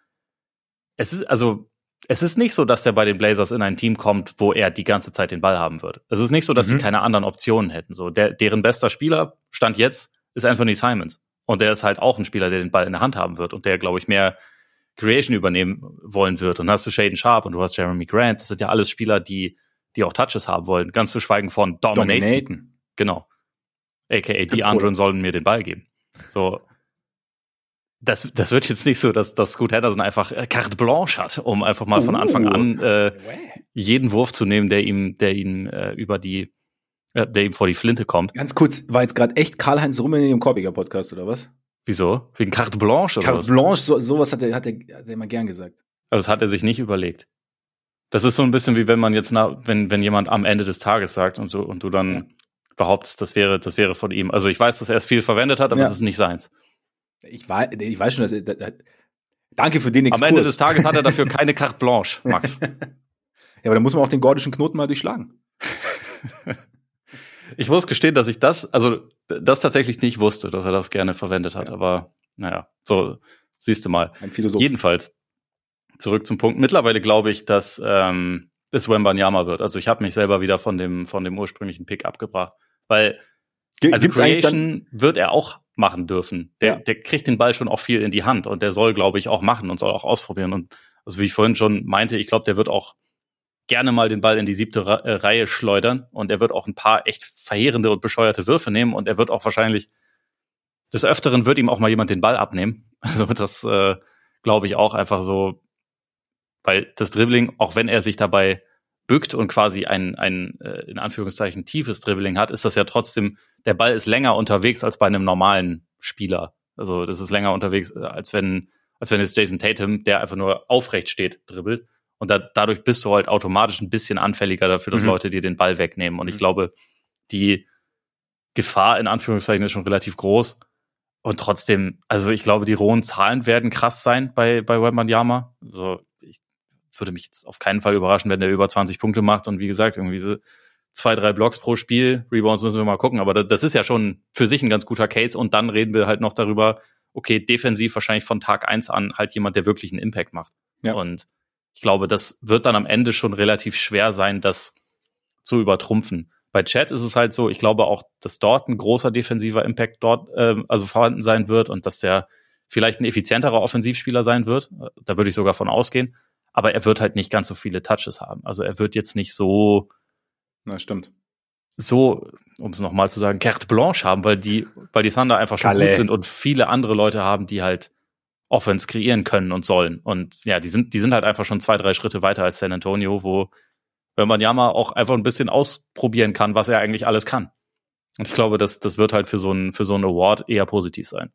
es ist, also, es ist nicht so, dass der bei den Blazers in ein Team kommt, wo er die ganze Zeit den Ball haben wird. Es ist nicht so, dass mhm. sie keine anderen Optionen hätten. So, der, deren bester Spieler, Stand jetzt, ist Anthony Simons. Und der ist halt auch ein Spieler, der den Ball in der Hand haben wird und der, glaube ich, mehr Creation übernehmen wollen wird. Und dann hast du Shaden Sharp und du hast Jeremy Grant. Das sind ja alles Spieler, die, die auch Touches haben wollen. Ganz zu schweigen von Dominaten. Dominaten. Genau. AKA, die anderen sollen mir den Ball geben. So. Das, das wird jetzt nicht so, dass, dass Scoot Henderson einfach äh, carte blanche hat, um einfach mal von Anfang an uh. äh, jeden Wurf zu nehmen, der ihm, der ihn äh, über die ja, der ihm vor die Flinte kommt. Ganz kurz, war jetzt gerade echt Karl-Heinz Rummenigge im Korbiger Podcast, oder was? Wieso? Wegen Carte Blanche oder Carte was? Blanche, so, sowas hat er, hat, er, hat er immer gern gesagt. Also das hat er sich nicht überlegt. Das ist so ein bisschen wie wenn man jetzt, na, wenn, wenn jemand am Ende des Tages sagt und so, und du dann ja. Behauptest, das wäre, das wäre von ihm. Also ich weiß, dass er es viel verwendet hat, aber es ist nicht seins. Ich weiß, ich weiß schon, dass er, dass, danke für den Exkurs. Am Ende des Tages hat er dafür *laughs* keine Carte Blanche, Max. ja, aber dann muss man auch den gordischen Knoten mal durchschlagen. Ich muss gestehen, dass ich das, also das tatsächlich nicht wusste, dass er das gerne verwendet hat. Ja. Aber naja, so siehst du mal. Ein Philosoph. Jedenfalls, zurück zum Punkt. Mittlerweile glaube ich, dass ähm, es Wembanyama wird. Also ich habe mich selber wieder von dem, von dem ursprünglichen Pick abgebracht. Weil also Gibt's Creation wird er auch machen dürfen. Der, ja. der kriegt den Ball schon auch viel in die Hand und der soll, glaube ich, auch machen und soll auch ausprobieren. Und also wie ich vorhin schon meinte, ich glaube, der wird auch gerne mal den Ball in die siebte äh, Reihe schleudern und er wird auch ein paar echt verheerende und bescheuerte Würfe nehmen und er wird auch wahrscheinlich des Öfteren wird ihm auch mal jemand den Ball abnehmen. *laughs* Also das äh, glaube ich auch einfach so, weil das Dribbling, auch wenn er sich dabei bückt und quasi ein, ein äh, in Anführungszeichen tiefes Dribbling hat, ist das ja trotzdem, der Ball ist länger unterwegs als bei einem normalen Spieler. Also das ist länger unterwegs, äh, als wenn, als wenn jetzt Jason Tatum, der einfach nur aufrecht steht, dribbelt. Und da, dadurch bist du halt automatisch ein bisschen anfälliger dafür, dass mhm. Leute dir den Ball wegnehmen. Und ich mhm. glaube, die Gefahr in Anführungszeichen ist schon relativ groß. Und trotzdem, also ich glaube, die rohen Zahlen werden krass sein bei, bei Wembanyama. Also ich würde mich jetzt auf keinen Fall überraschen, wenn der über 20 Punkte macht. Und wie gesagt, irgendwie so zwei, drei Blocks pro Spiel. Rebounds müssen wir mal gucken. Aber das ist ja schon für sich ein ganz guter Case. Und dann reden wir halt noch darüber, okay, defensiv wahrscheinlich von Tag eins an halt jemand, der wirklich einen Impact macht. Ja. Und ich glaube, das wird dann am Ende schon relativ schwer sein, das zu übertrumpfen. Bei Chat ist es halt so, ich glaube auch, dass dort ein großer defensiver Impact dort äh, also vorhanden sein wird und dass der vielleicht ein effizienterer Offensivspieler sein wird. Da würde ich sogar von ausgehen. Aber er wird halt nicht ganz so viele Touches haben. Also er wird jetzt nicht so. Na, stimmt. So, um es nochmal zu sagen, carte blanche haben, weil die, weil die Thunder einfach schon Kalle. gut sind und viele andere Leute haben, die halt Offense kreieren können und sollen. Und ja, die sind, die sind halt einfach schon zwei, drei Schritte weiter als San Antonio, wo wenn man ja mal auch einfach ein bisschen ausprobieren kann, was er eigentlich alles kann. Und ich glaube, das, das wird halt für so ein, für so ein Award eher positiv sein.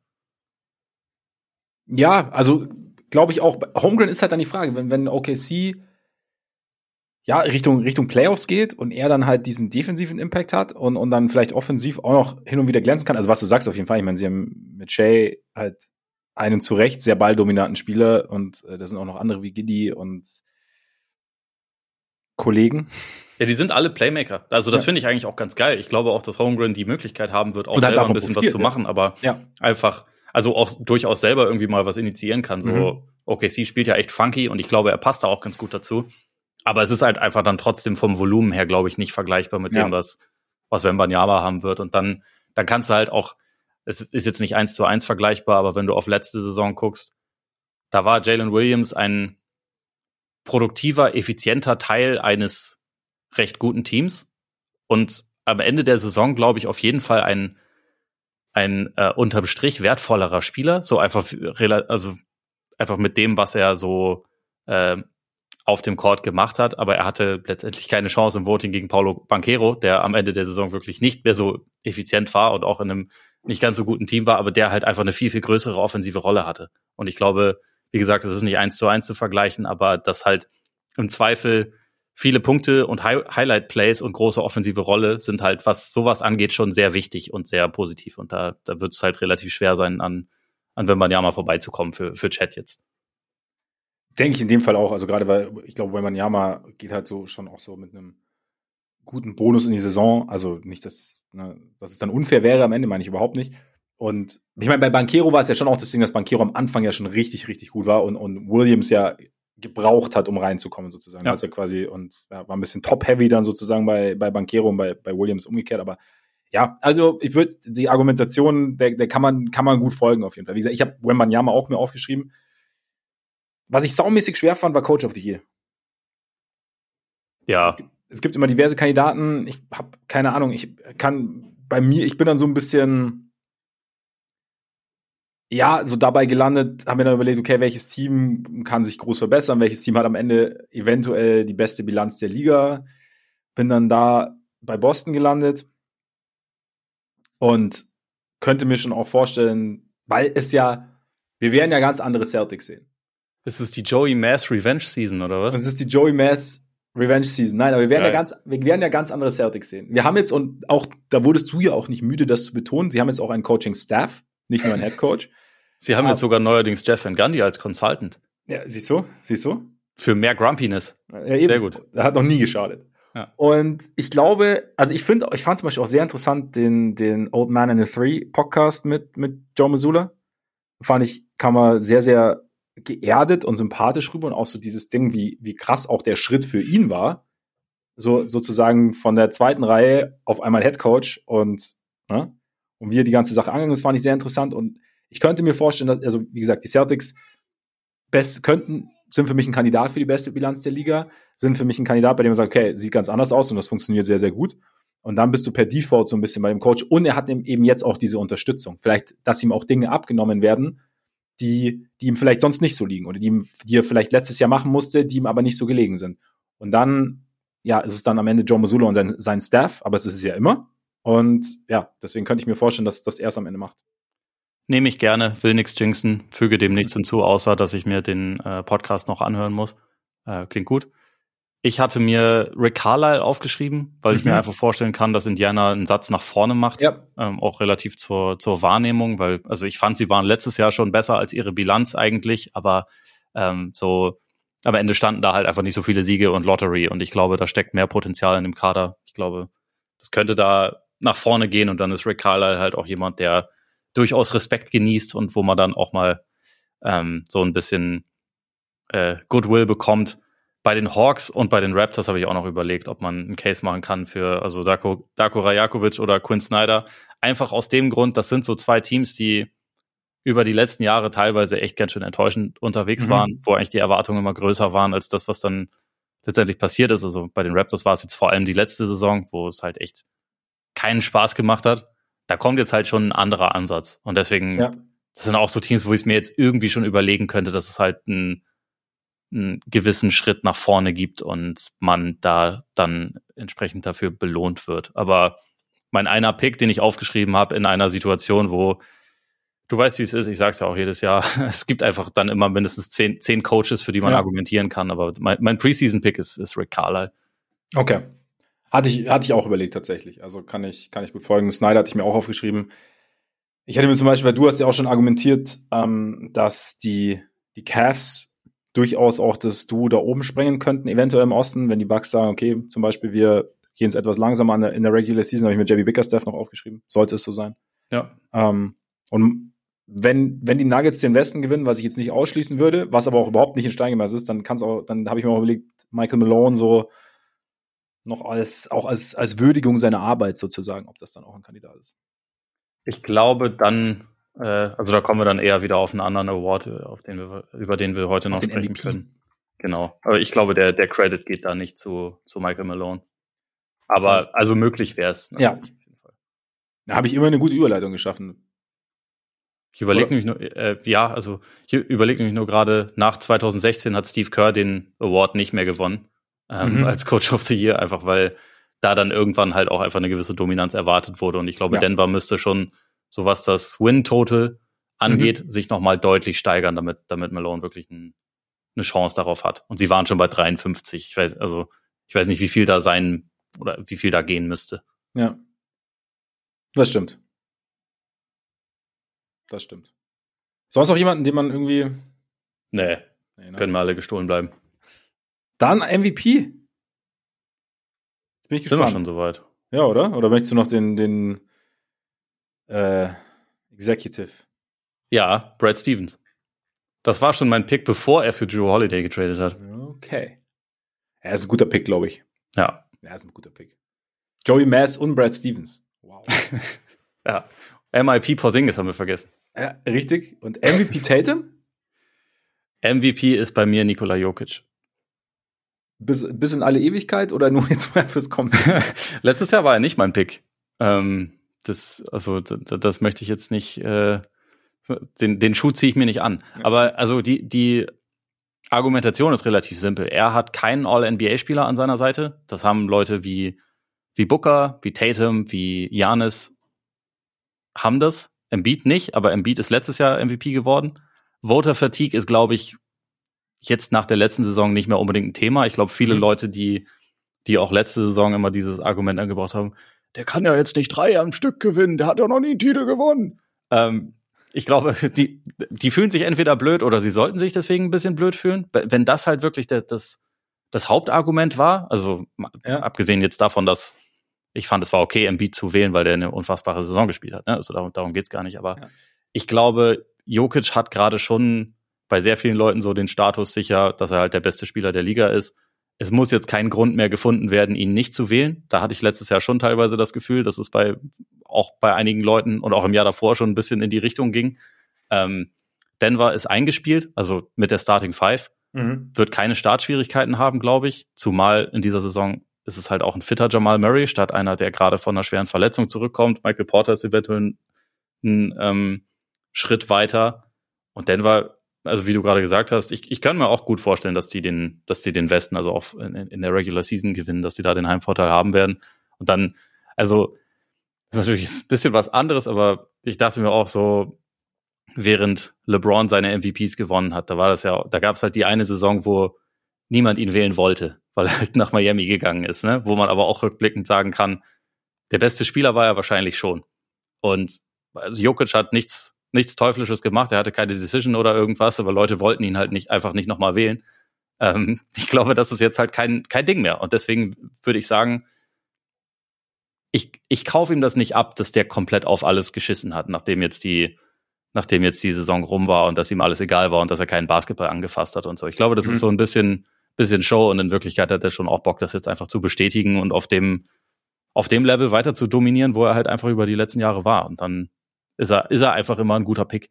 Ja, also glaube ich auch, Holmgren ist halt dann die Frage, wenn, wenn OKC ja, Richtung, Richtung Playoffs geht und er dann halt diesen defensiven Impact hat und, und dann vielleicht offensiv auch noch hin und wieder glänzen kann. Also was du sagst auf jeden Fall, ich meine, sie haben mit Shay halt einen zu Recht sehr balldominanten Spieler und äh, da sind auch noch andere wie Giddy und Kollegen. Ja, die sind alle Playmaker. Also das ja. finde ich eigentlich auch ganz geil. Ich glaube auch, dass Holmgren die Möglichkeit haben wird, auch selber ein bisschen was zu machen, aber ja. einfach, also auch durchaus selber irgendwie mal was initiieren kann. So, mhm. OKC spielt ja echt funky und ich glaube, er passt da auch ganz gut dazu. Aber es ist halt einfach dann trotzdem vom Volumen her, glaube ich, nicht vergleichbar mit ja. dem, was, was Wembanyama haben wird. Und dann, dann kannst du halt auch, es ist jetzt nicht eins zu eins vergleichbar, aber wenn du auf letzte Saison guckst, da war Jalen Williams ein produktiver, effizienter Teil eines recht guten Teams. Und am Ende der Saison, glaube ich, auf jeden Fall ein, ein äh, unterm Strich wertvollerer Spieler. So einfach, also einfach mit dem, was er so äh, auf dem Court gemacht hat, aber er hatte letztendlich keine Chance im Voting gegen Paulo Banquero, der am Ende der Saison wirklich nicht mehr so effizient war und auch in einem nicht ganz so guten Team war, aber der halt einfach eine viel, viel größere offensive Rolle hatte. Und ich glaube, wie gesagt, das ist nicht eins zu eins zu vergleichen, aber dass halt im Zweifel viele Punkte und Hi Highlight-Plays und große offensive Rolle sind halt, was sowas angeht, schon sehr wichtig und sehr positiv. Und da, da wird es halt relativ schwer sein, an, an mal vorbeizukommen für, für Chat jetzt. Denke ich in dem Fall auch. Also gerade weil ich glaube, Wembanyama geht halt so schon auch so mit einem guten Bonus in die Saison. Also nicht, dass, ne, dass es dann unfair wäre am Ende, meine ich überhaupt nicht. Und ich meine, bei Banquero war es ja schon auch das Ding, dass Banquero am Anfang ja schon richtig, richtig gut war und, und Williams ja gebraucht hat, um reinzukommen, sozusagen. Ja. Also quasi und ja, war ein bisschen top-heavy dann sozusagen bei, bei Banquero und bei, bei Williams umgekehrt, aber ja, also ich würde die Argumentation, der, der kann man, kann man gut folgen auf jeden Fall. Wie gesagt, ich habe Wembanyama auch mir aufgeschrieben. Was ich saumäßig schwer fand, war Coach of the Year. Ja. Es gibt, es gibt immer diverse Kandidaten. Ich habe keine Ahnung. Ich kann bei mir, ich bin dann so ein bisschen, ja, so dabei gelandet, haben wir dann überlegt, okay, welches Team kann sich groß verbessern, welches Team hat am Ende eventuell die beste Bilanz der Liga. Bin dann da bei Boston gelandet und könnte mir schon auch vorstellen, weil es ja, wir werden ja ganz andere Celtics sehen. Ist es die Joey Mass Revenge Season oder was? Es ist die Joey Mass Revenge Season. Nein, aber wir werden ja ganz, wir werden ja ganz andere Celtics sehen. Wir haben jetzt und auch, da wurdest du ja auch nicht müde, das zu betonen. Sie haben jetzt auch einen Coaching Staff, nicht nur einen Head Coach. Sie haben aber, jetzt sogar neuerdings Jeff Van Gundy als Consultant. Ja, siehst du, siehst du? Für mehr Grumpiness. Ja, Sehr gut. Er hat noch nie geschadet. Ja. Und ich glaube, also ich finde, ich fand zum Beispiel auch sehr interessant den, den Old Man in the Three Podcast mit, mit Joe Missoula. Fand ich, kann man sehr, sehr geerdet und sympathisch rüber und auch so dieses Ding, wie, wie krass auch der Schritt für ihn war. So sozusagen von der zweiten Reihe auf einmal Head Coach und, ne? Und wie er die ganze Sache angegangen ist, fand ich sehr interessant. Und ich könnte mir vorstellen, dass, also wie gesagt, die Celtics best, könnten, sind für mich ein Kandidat für die beste Bilanz der Liga, sind für mich ein Kandidat, bei dem man sagt, okay, sieht ganz anders aus und das funktioniert sehr, sehr gut. Und dann bist du per Default so ein bisschen bei dem Coach. Und er hat eben jetzt auch diese Unterstützung. Vielleicht, dass ihm auch Dinge abgenommen werden, die, die ihm vielleicht sonst nicht so liegen oder die, ihm, die er vielleicht letztes Jahr machen musste, die ihm aber nicht so gelegen sind. Und dann, ja, ist es dann am Ende Joe Masula und sein, sein Staff, aber es ist es ja immer. Und ja, deswegen könnte ich mir vorstellen, dass das er es am Ende macht. Nehme ich gerne, will nichts jinxen, füge dem nichts hinzu, außer dass ich mir den äh, Podcast noch anhören muss. Äh, klingt gut. Ich hatte mir Rick Carlisle aufgeschrieben, weil mhm. ich mir mhm. einfach vorstellen kann, dass Indiana einen Satz nach vorne macht, ja. ähm, auch relativ zur, zur Wahrnehmung, weil, also ich fand, sie waren letztes Jahr schon besser als ihre Bilanz eigentlich, aber ähm, so am Ende standen da halt einfach nicht so viele Siege und Lottery und ich glaube, da steckt mehr Potenzial in dem Kader. Ich glaube, das könnte da nach vorne gehen und dann ist Rick Carlisle halt auch jemand, der durchaus Respekt genießt und wo man dann auch mal ähm, so ein bisschen äh, Goodwill bekommt bei den Hawks und bei den Raptors habe ich auch noch überlegt, ob man einen Case machen kann für also Darko, Darko Rajakovic oder Quinn Snyder. Einfach aus dem Grund, das sind so zwei Teams, die über die letzten Jahre teilweise echt ganz schön enttäuschend unterwegs mhm. waren, wo eigentlich die Erwartungen immer größer waren als das, was dann letztendlich passiert ist. Also bei den Raptors war es jetzt vor allem die letzte Saison, wo es halt echt keinen Spaß gemacht hat. Da kommt jetzt halt schon ein anderer Ansatz. Und deswegen, ja. das sind auch so Teams, wo ich es mir jetzt irgendwie schon überlegen könnte, dass es halt ein einen gewissen Schritt nach vorne gibt und man da dann entsprechend dafür belohnt wird. Aber mein einer Pick, den ich aufgeschrieben habe in einer Situation, wo Du weißt, wie es ist. Ich sag's ja auch jedes Jahr. *laughs* Es gibt einfach dann immer mindestens zehn, zehn Coaches, für die man ja. argumentieren kann. Aber mein, mein Preseason-Pick ist, ist Rick Carlisle. Okay. Hatte ich, hatte ich auch überlegt tatsächlich. Also kann ich, kann ich gut folgen. Snyder hatte ich mir auch aufgeschrieben. Ich hatte mir zum Beispiel, weil du hast ja auch schon argumentiert, ähm, dass die, die Cavs durchaus auch das Duo da oben sprengen könnten, eventuell im Osten, wenn die Bucks sagen, okay, zum Beispiel wir gehen es etwas langsamer in der, in der Regular Season, habe ich mir Javi Bickerstaff noch aufgeschrieben. Sollte es so sein. Ja. Ähm, und wenn, wenn die Nuggets den Westen gewinnen, was ich jetzt nicht ausschließen würde, was aber auch überhaupt nicht in Stein gemeißelt ist, dann kann's auch, dann habe ich mir auch überlegt, Michael Malone so noch als, auch als, als Würdigung seiner Arbeit sozusagen, ob das dann auch ein Kandidat ist. Ich glaube dann, äh, also da kommen wir dann eher wieder auf einen anderen Award, äh, auf den wir, über den wir heute noch sprechen MVP. können. Genau. Aber ich glaube, der, der Credit geht da nicht zu, zu Michael Malone. Aber das heißt, also möglich wäre es. Ja. Da habe ich immer eine gute Überleitung geschaffen. Ich überlege nämlich nur, äh, ja, also ich überlege nämlich nur gerade, nach 2016 hat Steve Kerr den Award nicht mehr gewonnen ähm, mhm. als Coach of the Year, einfach weil da dann irgendwann halt auch einfach eine gewisse Dominanz erwartet wurde. Und ich glaube, ja. Denver müsste schon, so was das Win-Total angeht, mhm. sich nochmal deutlich steigern, damit, damit Malone wirklich ein, eine Chance darauf hat. Und sie waren schon bei 53. Ich weiß, also, ich weiß nicht, wie viel da sein oder wie viel da gehen müsste. Ja. Das stimmt. Das stimmt. Sonst noch jemanden, den man irgendwie. Nee. nee ne? Können wir alle gestohlen bleiben. Dann MVP. Jetzt bin ich gespannt. Sind wir schon soweit? Ja, oder? Oder möchtest du noch den, den äh, Executive? Ja, Brad Stevens. Das war schon mein Pick, bevor er für Drew Holiday getradet hat. Okay. Er ist ein guter Pick, glaube ich. Ja. Er ist ein guter Pick. Joey Mass und Brad Stevens. Wow. *laughs* ja. MIP Porzingis haben wir vergessen. Ja, richtig. Und MVP Tatum? MVP ist bei mir Nikola Jokic. Bis, bis in alle Ewigkeit oder nur jetzt mal fürs Kommen? *laughs* Letztes Jahr war er nicht mein Pick. Ähm, das, also, das, das möchte ich jetzt nicht, äh, den, den Schuh ziehe ich mir nicht an. Ja. Aber also die, die Argumentation ist relativ simpel. Er hat keinen All-NBA-Spieler an seiner Seite. Das haben Leute wie, wie Booker, wie Tatum, wie Janis haben das. Embiid nicht, aber Embiid ist letztes Jahr MVP geworden. Voter Fatigue ist, glaube ich, jetzt nach der letzten Saison nicht mehr unbedingt ein Thema. Ich glaube, viele mhm. Leute, die, die auch letzte Saison immer dieses Argument angebracht haben, der kann ja jetzt nicht drei am Stück gewinnen, der hat ja noch nie einen Titel gewonnen. Ähm, ich glaube, die, die fühlen sich entweder blöd oder sie sollten sich deswegen ein bisschen blöd fühlen. Wenn das halt wirklich das, das, das Hauptargument war, also ja. abgesehen jetzt davon, dass ich fand, es war okay, Embiid zu wählen, weil der eine unfassbare Saison gespielt hat. Ne? Also darum, darum geht's gar nicht. Aber ja. ich glaube, Jokic hat gerade schon bei sehr vielen Leuten so den Status sicher, dass er halt der beste Spieler der Liga ist. Es muss jetzt kein Grund mehr gefunden werden, ihn nicht zu wählen. Da hatte ich letztes Jahr schon teilweise das Gefühl, dass es bei auch bei einigen Leuten und auch im Jahr davor schon ein bisschen in die Richtung ging. Ähm, Denver ist eingespielt, also mit der Starting Five. Mhm. Wird keine Startschwierigkeiten haben, glaube ich. Zumal in dieser Saison ist es halt auch ein fitter Jamal Murray statt einer, der gerade von einer schweren Verletzung zurückkommt. Michael Porter ist eventuell ein, ein ähm, Schritt weiter. Und Denver, also wie du gerade gesagt hast, ich, ich kann mir auch gut vorstellen, dass die den, dass die den Westen, also auch in, in der Regular Season gewinnen, dass sie da den Heimvorteil haben werden. Und dann, also, das ist natürlich ein bisschen was anderes, aber ich dachte mir auch so, während LeBron seine MVPs gewonnen hat, da war das ja, da gab es halt die eine Saison, wo niemand ihn wählen wollte weil er halt nach Miami gegangen ist, ne? Wo man aber auch rückblickend sagen kann, der beste Spieler war er wahrscheinlich schon. Und also Jokic hat nichts, nichts Teuflisches gemacht, er hatte keine Decision oder irgendwas, aber Leute wollten ihn halt nicht einfach nicht nochmal wählen. Ähm, *laughs* ich glaube, das ist jetzt halt kein, kein Ding mehr. Und deswegen würde ich sagen, ich, ich kaufe ihm das nicht ab, dass der komplett auf alles geschissen hat, nachdem jetzt die, nachdem jetzt die Saison rum war und dass ihm alles egal war und dass er keinen Basketball angefasst hat und so. Ich glaube, das mhm. ist so ein bisschen, bisschen Show und in Wirklichkeit hat er schon auch Bock, das jetzt einfach zu bestätigen und auf dem, auf dem Level weiter zu dominieren, wo er halt einfach über die letzten Jahre war. Und dann ist er, ist er einfach immer ein guter Pick.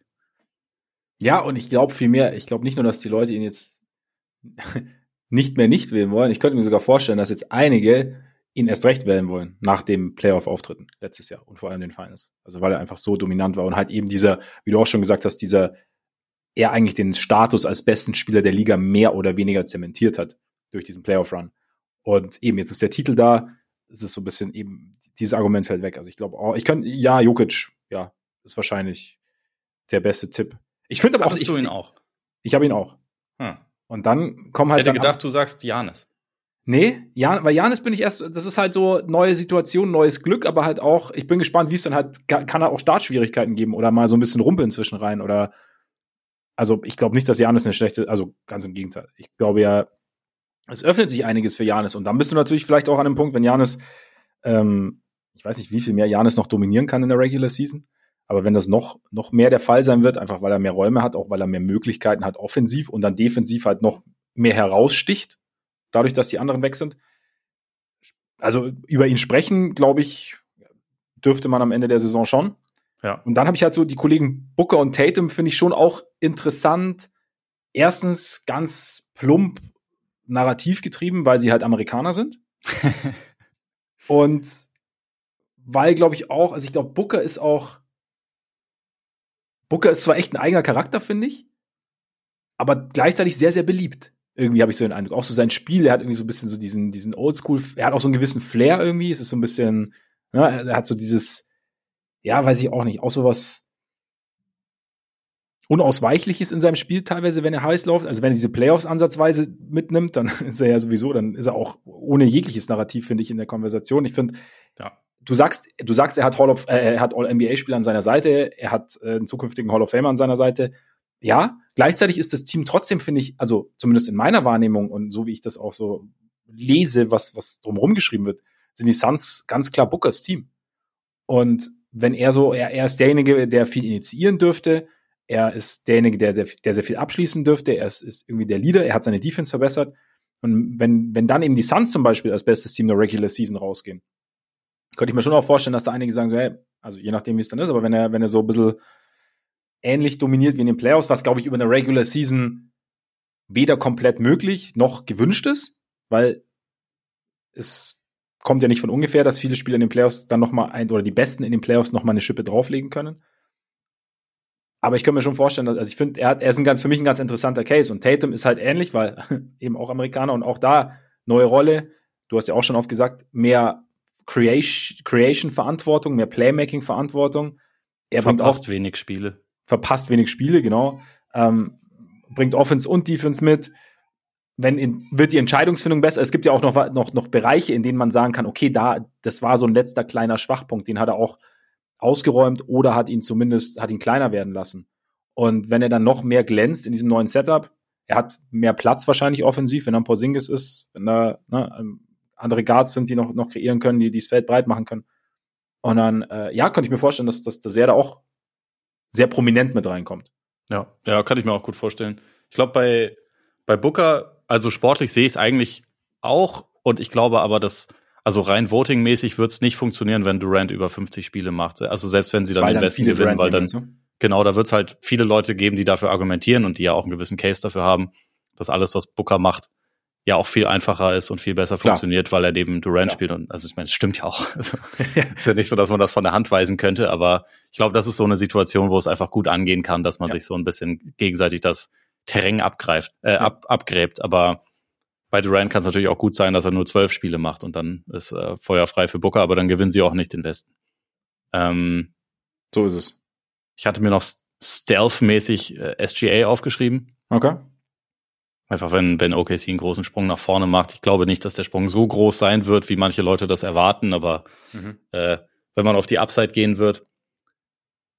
Ja, und ich glaube viel mehr, ich glaube nicht nur, dass die Leute ihn jetzt *laughs* nicht mehr nicht wählen wollen. Ich könnte mir sogar vorstellen, dass jetzt einige ihn erst recht wählen wollen nach dem Playoff-Auftritten letztes Jahr und vor allem den Finals. Also weil er einfach so dominant war und halt eben dieser, wie du auch schon gesagt hast, dieser er eigentlich den Status als besten Spieler der Liga mehr oder weniger zementiert hat durch diesen Playoff-Run. Und eben, jetzt ist der Titel da, es ist so ein bisschen eben, dieses Argument fällt weg. Also ich glaube, oh, ich könnte, ja, Jokic, ja, ist wahrscheinlich, der beste Tipp. Ich finde aber auch, ich, du ihn auch. Ich habe ihn auch. Hm. Und dann kommen halt. Ich hätte gedacht, du sagst Janis. Nee, Jan, bei Janis bin ich erst, das ist halt so neue Situation, neues Glück, aber halt auch, ich bin gespannt, wie es dann halt, kann er auch Startschwierigkeiten geben oder mal so ein bisschen rumpeln zwischen rein oder, also ich glaube nicht, dass Janis eine schlechte, also ganz im Gegenteil. Ich glaube ja, es öffnet sich einiges für Janis und dann bist du natürlich vielleicht auch an einem Punkt, wenn Janis, ähm, ich weiß nicht, wie viel mehr Janis noch dominieren kann in der Regular Season, aber wenn das noch, noch mehr der Fall sein wird, einfach weil er mehr Räume hat, auch weil er mehr Möglichkeiten hat offensiv und dann defensiv halt noch mehr heraussticht, dadurch, dass die anderen weg sind. Also über ihn sprechen, glaube ich, dürfte man am Ende der Saison schon. Ja. Und dann habe ich halt so die Kollegen Booker und Tatum, finde ich schon auch interessant. Erstens ganz plump narrativ getrieben, weil sie halt Amerikaner sind. *laughs* und weil, glaube ich, auch, also ich glaube, Booker ist auch. Booker ist zwar echt ein eigener Charakter, finde ich, aber gleichzeitig sehr, sehr beliebt. Irgendwie habe ich so den Eindruck. Auch so sein Spiel, er hat irgendwie so ein bisschen so diesen, diesen Oldschool, er hat auch so einen gewissen Flair irgendwie. Es ist so ein bisschen, ne, er hat so dieses, ja, weiß ich auch nicht, auch so was Unausweichliches in seinem Spiel teilweise, wenn er heiß läuft. Also wenn er diese Playoffs ansatzweise mitnimmt, dann *laughs* ist er ja sowieso, dann ist er auch ohne jegliches Narrativ, finde ich, in der Konversation. Ich finde, ja. Du sagst, du sagst, er hat Hall of, äh, er hat All-NBA-Spieler an seiner Seite, er hat äh, einen zukünftigen Hall of Famer an seiner Seite. Ja, gleichzeitig ist das Team trotzdem, finde ich, also zumindest in meiner Wahrnehmung und so wie ich das auch so lese, was, was drumherum geschrieben wird, sind die Suns ganz klar Bookers Team. Und wenn er so, er, er ist derjenige, der viel initiieren dürfte, er ist derjenige, der sehr, der sehr viel abschließen dürfte, er ist, ist irgendwie der Leader, er hat seine Defense verbessert. Und wenn, wenn dann eben die Suns zum Beispiel als bestes Team der Regular Season rausgehen, könnte ich mir schon auch vorstellen, dass da einige sagen, so, hey, also je nachdem, wie es dann ist, aber wenn er, wenn er so ein bisschen ähnlich dominiert wie in den Playoffs, was, glaube ich, über eine Regular Season weder komplett möglich noch gewünscht ist, weil es kommt ja nicht von ungefähr, dass viele Spieler in den Playoffs dann noch mal ein oder die Besten in den Playoffs noch mal eine Schippe drauflegen können. Aber ich kann mir schon vorstellen, also ich finde, er, er ist ein ganz, für mich ein ganz interessanter Case und Tatum ist halt ähnlich, weil *laughs* eben auch Amerikaner und auch da neue Rolle. Du hast ja auch schon oft gesagt, mehr Creation-Verantwortung, mehr Playmaking-Verantwortung. Er verpasst auch, wenig Spiele verpasst wenig Spiele, genau. Ähm, bringt Offense und Defense mit. Wenn in, wird die Entscheidungsfindung besser. Es gibt ja auch noch, noch, noch Bereiche, in denen man sagen kann, okay, da, das war so ein letzter kleiner Schwachpunkt, den hat er auch ausgeräumt oder hat ihn zumindest, hat ihn kleiner werden lassen. Und wenn er dann noch mehr glänzt in diesem neuen Setup, er hat mehr Platz wahrscheinlich offensiv, wenn er ein Porzingis ist, wenn da ne, ähm, andere Guards sind, die noch, noch kreieren können, die, die das Feld breit machen können. Und dann, äh, ja, könnte ich mir vorstellen, dass, dass, dass er da auch sehr prominent mit reinkommt. Ja, ja, kann ich mir auch gut vorstellen. Ich glaube, bei, bei Booker, also sportlich sehe ich es eigentlich auch und ich glaube aber, dass, also rein votingmäßig wird es nicht funktionieren, wenn Durant über 50 Spiele macht. Also selbst wenn sie dann weil den dann Westen gewinnen, weil dann, so? genau, da wird es halt viele Leute geben, die dafür argumentieren und die ja auch einen gewissen Case dafür haben, dass alles, was Booker macht, ja auch viel einfacher ist und viel besser Klar. funktioniert, weil er neben Durant Klar. spielt. Und also ich meine, es stimmt ja auch. *laughs* Also, *laughs* ist ja nicht so, dass man das von der Hand weisen könnte, aber ich glaube, das ist so eine Situation, wo es einfach gut angehen kann, dass man ja. sich so ein bisschen gegenseitig das Terrain abgreift, äh, ja. ab, abgräbt. Aber bei Durant kann es natürlich auch gut sein, dass er nur zwölf Spiele macht und dann ist äh, Feuer frei für Booker, aber dann gewinnen sie auch nicht den Westen. Ähm, so ist es. Ich hatte mir noch stealth-mäßig äh, SGA aufgeschrieben. Okay. Einfach wenn, wenn OKC einen großen Sprung nach vorne macht. Ich glaube nicht, dass der Sprung so groß sein wird, wie manche Leute das erwarten, aber mhm. äh, wenn man auf die Upside gehen wird,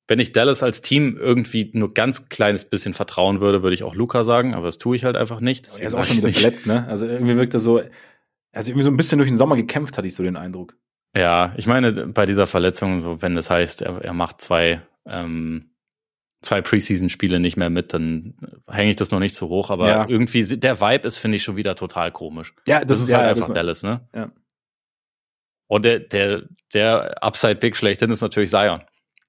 wenn ich Dallas als Team irgendwie nur ganz kleines bisschen vertrauen würde, würde ich auch Luca sagen, aber das tue ich halt einfach nicht. Er ist auch schon wieder verletzt, ne? Also irgendwie wirkt er so, also irgendwie so ein bisschen durch den Sommer gekämpft, hatte ich so den Eindruck. Ja, ich meine, bei dieser Verletzung, so wenn das heißt, er, er macht zwei ähm, zwei Preseason-Spiele nicht mehr mit, dann hänge ich das noch nicht so hoch. Aber ja. irgendwie, der Vibe ist, finde ich, schon wieder total komisch. Ja, das, das ist ja, halt einfach Dallas, ne? Ja. Und der, der, der Upside-Pick schlechthin ist natürlich Zion.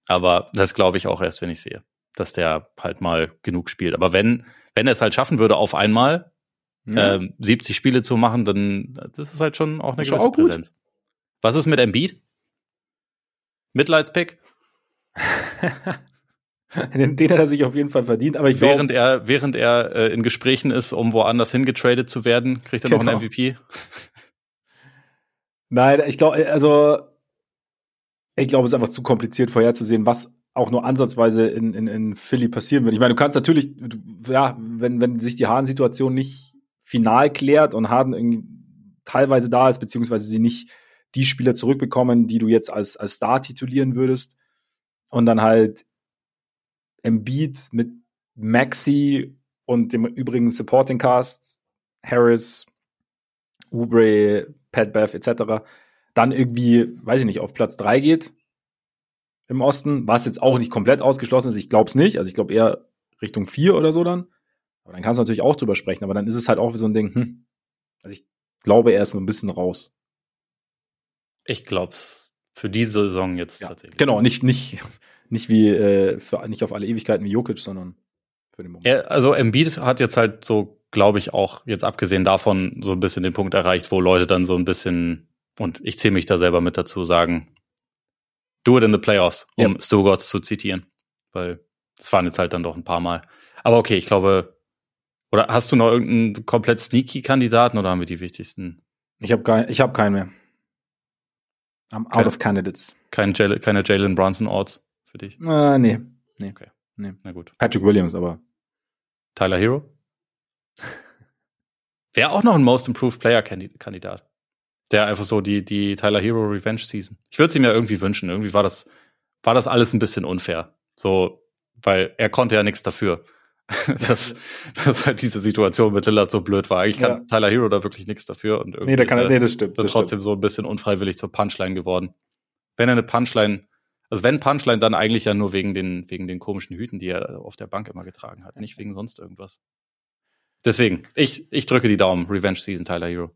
Aber das glaube ich auch erst, wenn ich sehe, dass der halt mal genug spielt. Aber wenn, wenn er es halt schaffen würde, auf einmal ja. ähm, 70 Spiele zu machen, dann das ist halt schon auch eine gewisse auch Präsenz. Was ist mit Embiid? Mitleidspick? *laughs* *laughs* Den, den, hat er sich auf jeden Fall verdient. Aber ich während glaub, er während er äh, in Gesprächen ist, um woanders hingetradet zu werden, kriegt er genau. noch einen MVP. Genau. *laughs* Nein, ich glaube, also ich glaube, es ist einfach zu kompliziert vorherzusehen, was auch nur ansatzweise in, in, in Philly passieren wird. Ich meine, du kannst natürlich, ja, wenn, wenn sich die Harden-Situation nicht final klärt und Harden irgendwie teilweise da ist, beziehungsweise sie nicht die Spieler zurückbekommen, die du jetzt als, als Star titulieren würdest. Und dann halt Embiid mit Maxi und dem übrigen Supporting Cast, Harris, Oubre, Pat Bev etc. dann irgendwie, weiß ich nicht, auf Platz drei geht im Osten, was jetzt auch nicht komplett ausgeschlossen ist. Ich glaube es nicht. Also ich glaube eher Richtung vier oder so dann. Aber dann kannst du natürlich auch drüber sprechen. Aber dann ist es halt auch wie so ein Ding, hm. Also ich glaube, er ist ein bisschen raus. Ich glaube es für diese Saison jetzt ja, tatsächlich. Genau, nicht, nicht, nicht wie, äh, für, nicht auf alle Ewigkeiten wie Jokic, sondern für den Moment. Ja, also Embiid hat jetzt halt so, glaube ich, auch jetzt abgesehen davon so ein bisschen den Punkt erreicht, wo Leute dann so ein bisschen, und ich zähle mich da selber mit dazu, sagen, do it in the playoffs, um ja. Stugotz zu zitieren. Weil das waren jetzt halt dann doch ein paar Mal. Aber okay, ich glaube, oder hast du noch irgendeinen komplett sneaky Kandidaten oder haben wir die wichtigsten? Ich habe kein, ich hab keinen mehr. I'm out Kein, of candidates. Kein Jale, keine Jalen Brunson Orts für dich? Äh, nee. Nee. Okay. Nee. Na gut. Patrick Williams, aber. Tyler Hero? *laughs* Wäre auch noch ein Most Improved Player Kandidat. Der einfach so die, die Tyler Hero Revenge Season. Ich würde sie mir irgendwie wünschen. Irgendwie war das, war das alles ein bisschen unfair. So, weil er konnte ja nichts dafür. *laughs* dass, dass halt diese Situation mit Lillard so blöd war. Eigentlich kann ja. Tyler Hero da wirklich nichts dafür und irgendwie nee, da kann er, nee, das stimmt, das trotzdem stimmt. so ein bisschen unfreiwillig zur Punchline geworden. Wenn er eine Punchline, also wenn Punchline, dann eigentlich ja nur wegen den, wegen den komischen Hüten, die er auf der Bank immer getragen hat, nicht wegen sonst irgendwas. Deswegen, ich, ich drücke die Daumen. Revenge Season Tyler Hero.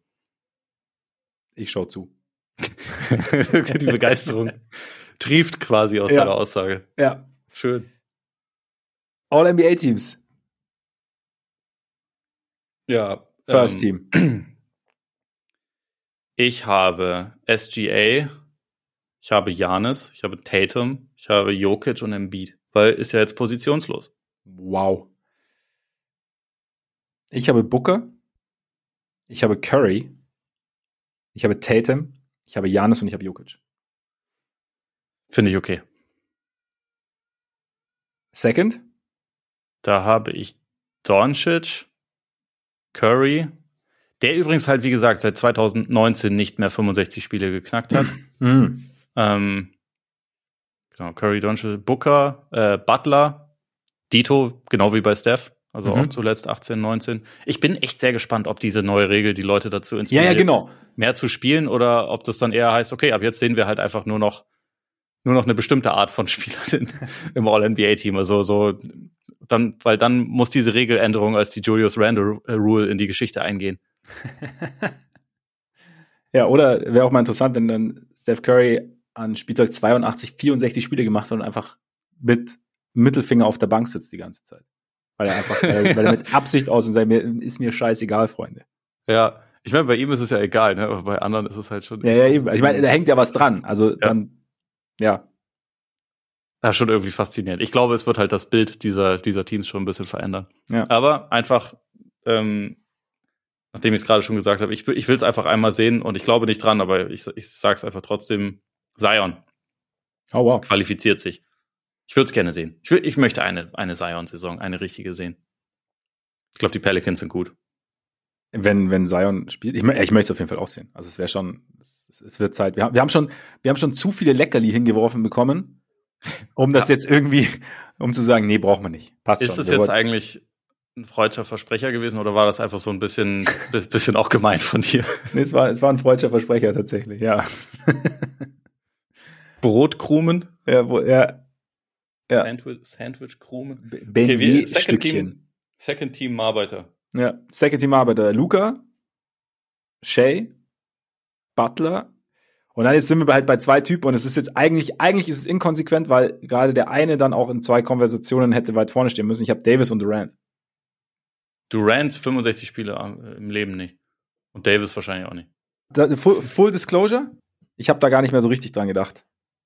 Ich schau zu. *laughs* die Begeisterung *laughs* trieft quasi aus ja. seiner Aussage. Ja. Schön. All-NBA-Teams. Ja. First ähm, Team. *clears throat* Ich habe SGA, ich habe Janis, ich habe Tatum, ich habe Jokic und Embiid, weil ist ja jetzt positionslos. Wow. Ich habe Booker, ich habe Curry, ich habe Tatum, ich habe Janis und ich habe Jokic. Finde ich okay. Second? Da habe ich Doncic, Curry, der übrigens halt, wie gesagt, seit 2019 nicht mehr 65 Spiele geknackt hat. *laughs* Mhm. Ähm, genau, Curry, Doncic, Booker, äh, Butler, Dito, genau wie bei Steph. Also mhm. auch zuletzt 18, 19. Ich bin echt sehr gespannt, ob diese neue Regel die Leute dazu inspiriert, ja, ja, genau. mehr zu spielen oder ob das dann eher heißt, okay, ab jetzt sehen wir halt einfach nur noch nur noch eine bestimmte Art von *laughs* Spielern im All-NBA-Team. Also so dann, weil dann muss diese Regeländerung als die Julius Randle Rule in die Geschichte eingehen. *laughs* ja, oder wäre auch mal interessant, wenn dann Steph Curry an Spieltag 82 64 Spiele gemacht hat und einfach mit Mittelfinger auf der Bank sitzt die ganze Zeit. Weil er einfach, weil, er mit Absicht aus und sagt, ist mir scheißegal, Freunde. Ja, ich meine, bei ihm ist es ja egal, ne? aber bei anderen ist es halt schon. Ja, ja, eben. Also ich meine, da hängt ja was dran. Also ja. dann, ja, ja, schon irgendwie faszinierend. Ich glaube, es wird halt das Bild dieser, dieser Teams schon ein bisschen verändern. Ja. Aber einfach, ähm, nachdem ich es gerade schon gesagt habe, ich will ich will es einfach einmal sehen und ich glaube nicht dran, aber ich, ich sage es einfach trotzdem, Zion oh, wow. qualifiziert sich. Ich würde es gerne sehen. Ich, will, ich möchte eine, eine Zion-Saison, eine richtige sehen. Ich glaube, die Pelicans sind gut. Wenn, wenn Zion spielt, ich, ich möchte es auf jeden Fall auch sehen. Also es wäre schon, es, es, wird Zeit. Wir haben, wir haben schon, wir haben schon zu viele Leckerli hingeworfen bekommen um das ja. jetzt irgendwie, um zu sagen, nee, braucht man nicht. Passt Ist schon. das jetzt eigentlich ein freudscher Versprecher gewesen oder war das einfach so ein bisschen, bisschen auch gemein von dir? Nee, es war, es war ein freudscher Versprecher tatsächlich, ja. *laughs* Brotkrumen? Ja, wo, ja. ja. Sandwich, Sandwich-Krumen? Okay, Second Team, Second Team Arbeiter. Ja, Second Team Arbeiter. Luca, Shay, Butler, und dann jetzt sind wir halt bei zwei Typen und es ist jetzt eigentlich, eigentlich ist es inkonsequent, weil gerade der eine dann auch in zwei Konversationen hätte weit vorne stehen müssen. Ich habe Davis und Durant. Durant 65 Spiele äh, im Leben nicht. Und Davis wahrscheinlich auch nicht. Da, full, full, Disclosure, ich habe da gar nicht mehr so richtig dran gedacht,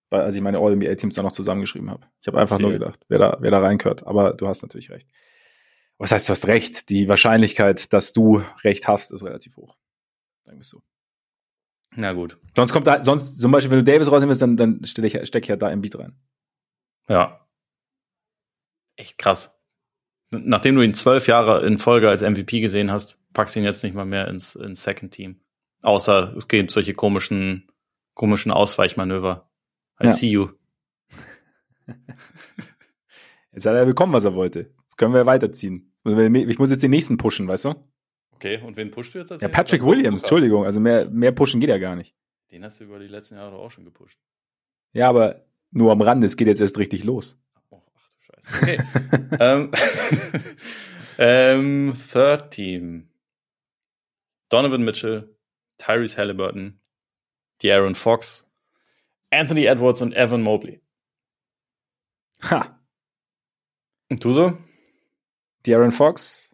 weil, als ich meine All-NBA-Teams da noch zusammengeschrieben habe. Ich habe einfach okay. nur gedacht, wer da, wer da reinkört. Aber du hast natürlich recht. Was heißt, du hast recht? Die Wahrscheinlichkeit, dass du recht hast, ist relativ hoch. Sagen wir es so. Na gut. Sonst kommt da, sonst zum Beispiel, wenn du Davis rausnehmen willst, dann, dann stecke ich, steck ich ja da im Beat rein. Ja. echt krass. Nachdem du ihn zwölf Jahre in Folge als MVP gesehen hast, packst du ihn jetzt nicht mal mehr ins, ins Second Team. Außer es gibt solche komischen, komischen Ausweichmanöver. I Ja. see you. *laughs* Jetzt hat er bekommen, was er wollte. Jetzt können wir weiterziehen. Ich muss jetzt den nächsten pushen, weißt du? Okay, und wen pusht du jetzt als Ja? Patrick Williams, Entschuldigung. Also mehr, mehr pushen geht ja gar nicht. Den hast du über die letzten Jahre doch auch schon gepusht. Ja, aber nur am Rande, es geht jetzt erst richtig los. Oh, ach du Scheiße. Okay. *laughs* ähm, *laughs* ähm, Third Team. Donovan Mitchell, Tyrese Halliburton, De'Aaron Fox, Anthony Edwards und Evan Mobley. Ha! Und du so? De'Aaron Fox,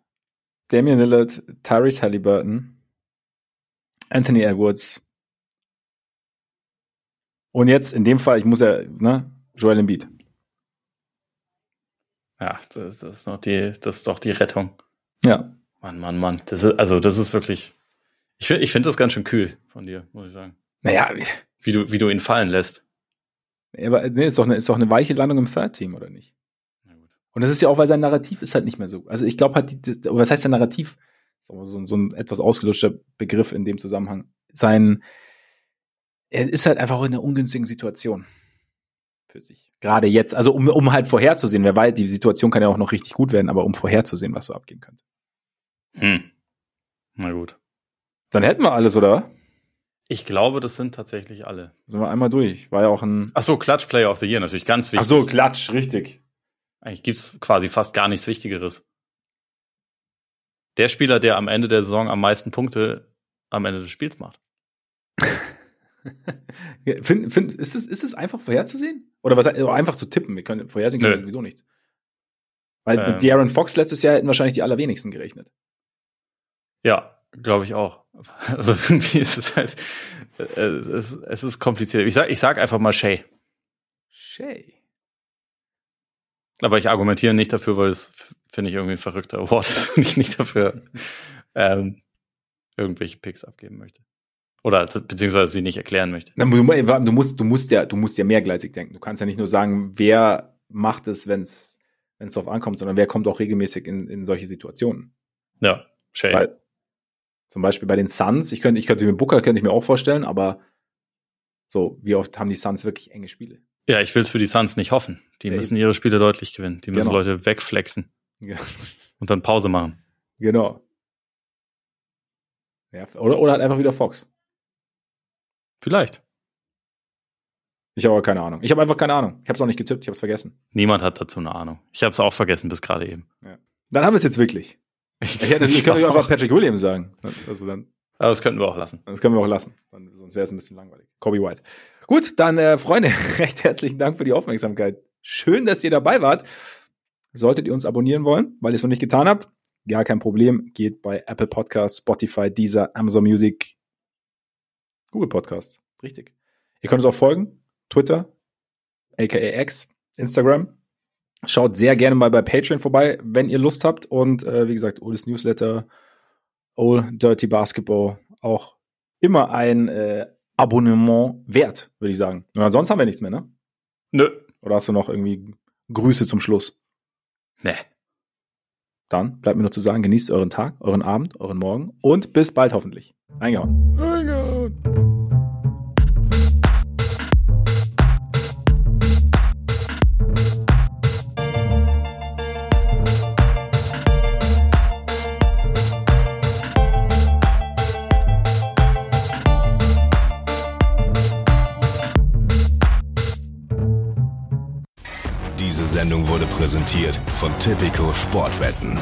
Damian Lillard, Tyrese Halliburton, Anthony Edwards. Und jetzt in dem Fall, ich muss ja, ne, Joel Embiid. Ja, das, das ist noch die, das ist doch die Rettung. Ja. Mann, Mann, Mann. Das ist, also, das ist wirklich. Ich finde ich find das ganz schön kühl von dir, muss ich sagen. Naja, Wie du, wie du ihn fallen lässt. aber nee, ist, doch eine, ist doch eine weiche Landung im Third Team, oder nicht? Na gut. Und das ist ja auch, weil sein Narrativ ist halt nicht mehr so. Also ich glaube halt, die, was heißt sein Narrativ? So, ein- so ein etwas ausgelutschter Begriff in dem Zusammenhang. Sein, er ist halt einfach auch in einer ungünstigen Situation für sich. Gerade jetzt, also um, um halt vorherzusehen, wer weiß, die Situation kann ja auch noch richtig gut werden, aber um vorherzusehen, was so abgehen könnte. Hm. Na gut. Dann hätten wir alles, oder? Ich glaube, das sind tatsächlich alle. Sind wir einmal durch. War ja auch ein. Ach so, Clutch Player of the Year, natürlich ganz wichtig. Ach so, Klatsch, richtig. Eigentlich gibt's quasi fast gar nichts Wichtigeres. Der Spieler, der am Ende der Saison am meisten Punkte am Ende des Spiels macht. *laughs* Find, find, ist, es, ist es einfach vorherzusehen? Oder was, oder einfach zu tippen? Wir können vorhersehen können Nö. wir sowieso nichts. Weil Ähm. mit De'Aaron Fox letztes Jahr hätten wahrscheinlich die allerwenigsten gerechnet. Ja, glaube ich auch. *laughs* Also irgendwie ist es halt, äh, es, ist- es ist kompliziert. Ich sag, ich sag einfach mal Shay. Shay. Aber ich argumentiere nicht dafür, weil es finde ich irgendwie ein verrückter Award ist und ich nicht dafür ähm, irgendwelche Picks abgeben möchte. Oder beziehungsweise sie nicht erklären möchte. Na, Du, du, musst, du, musst ja, du musst ja mehrgleisig denken. Du kannst ja nicht nur sagen, wer macht es, wenn es darauf ankommt, sondern wer kommt auch regelmäßig in, in solche Situationen. Ja, Shay. Weil zum Beispiel bei den Suns, ich könnte, ich könnte mir Booker könnte ich mir auch vorstellen, aber so, wie oft haben die Suns wirklich enge Spiele? Ja, ich will es für die Suns nicht hoffen. Die Ja, müssen ihre Spiele deutlich gewinnen. Die müssen Genau. Leute wegflexen Ja. und dann Pause machen. Genau. Ja, oder, oder halt einfach wieder Fox. Vielleicht. Ich habe aber keine Ahnung. Ich habe einfach keine Ahnung. Ich habe es auch nicht getippt, ich habe es vergessen. Niemand hat dazu eine Ahnung. Ich habe es auch vergessen bis gerade eben. Dann haben wir es jetzt wirklich. Ich, hätte, ich könnte einfach. Patrick Williams sagen. Also dann, Aber das könnten wir auch lassen. das können wir auch lassen. Sonst wäre es ein bisschen langweilig. Kobe White. Gut, dann, äh, Freunde, *laughs* recht herzlichen Dank für die Aufmerksamkeit. Schön, dass ihr dabei wart. Solltet ihr uns abonnieren wollen, weil ihr es noch nicht getan habt, gar kein Problem. Geht bei Apple Podcasts, Spotify, Deezer, Amazon Music, Google Podcasts. Richtig. Ihr könnt uns auch folgen. Twitter, aka X, Instagram. Schaut sehr gerne mal bei Patreon vorbei, wenn ihr Lust habt. Und äh, wie gesagt, Oles Newsletter, Old Dirty Basketball, auch immer ein äh, Abonnement wert, würde ich sagen. Und ansonsten haben wir nichts mehr, ne? Nö. Oder hast du noch irgendwie Grüße zum Schluss? Nee. Dann bleibt mir nur zu sagen, genießt euren Tag, euren Abend, euren Morgen und bis bald hoffentlich. Eingehauen. Diese präsentiert von Tipico Sportwetten.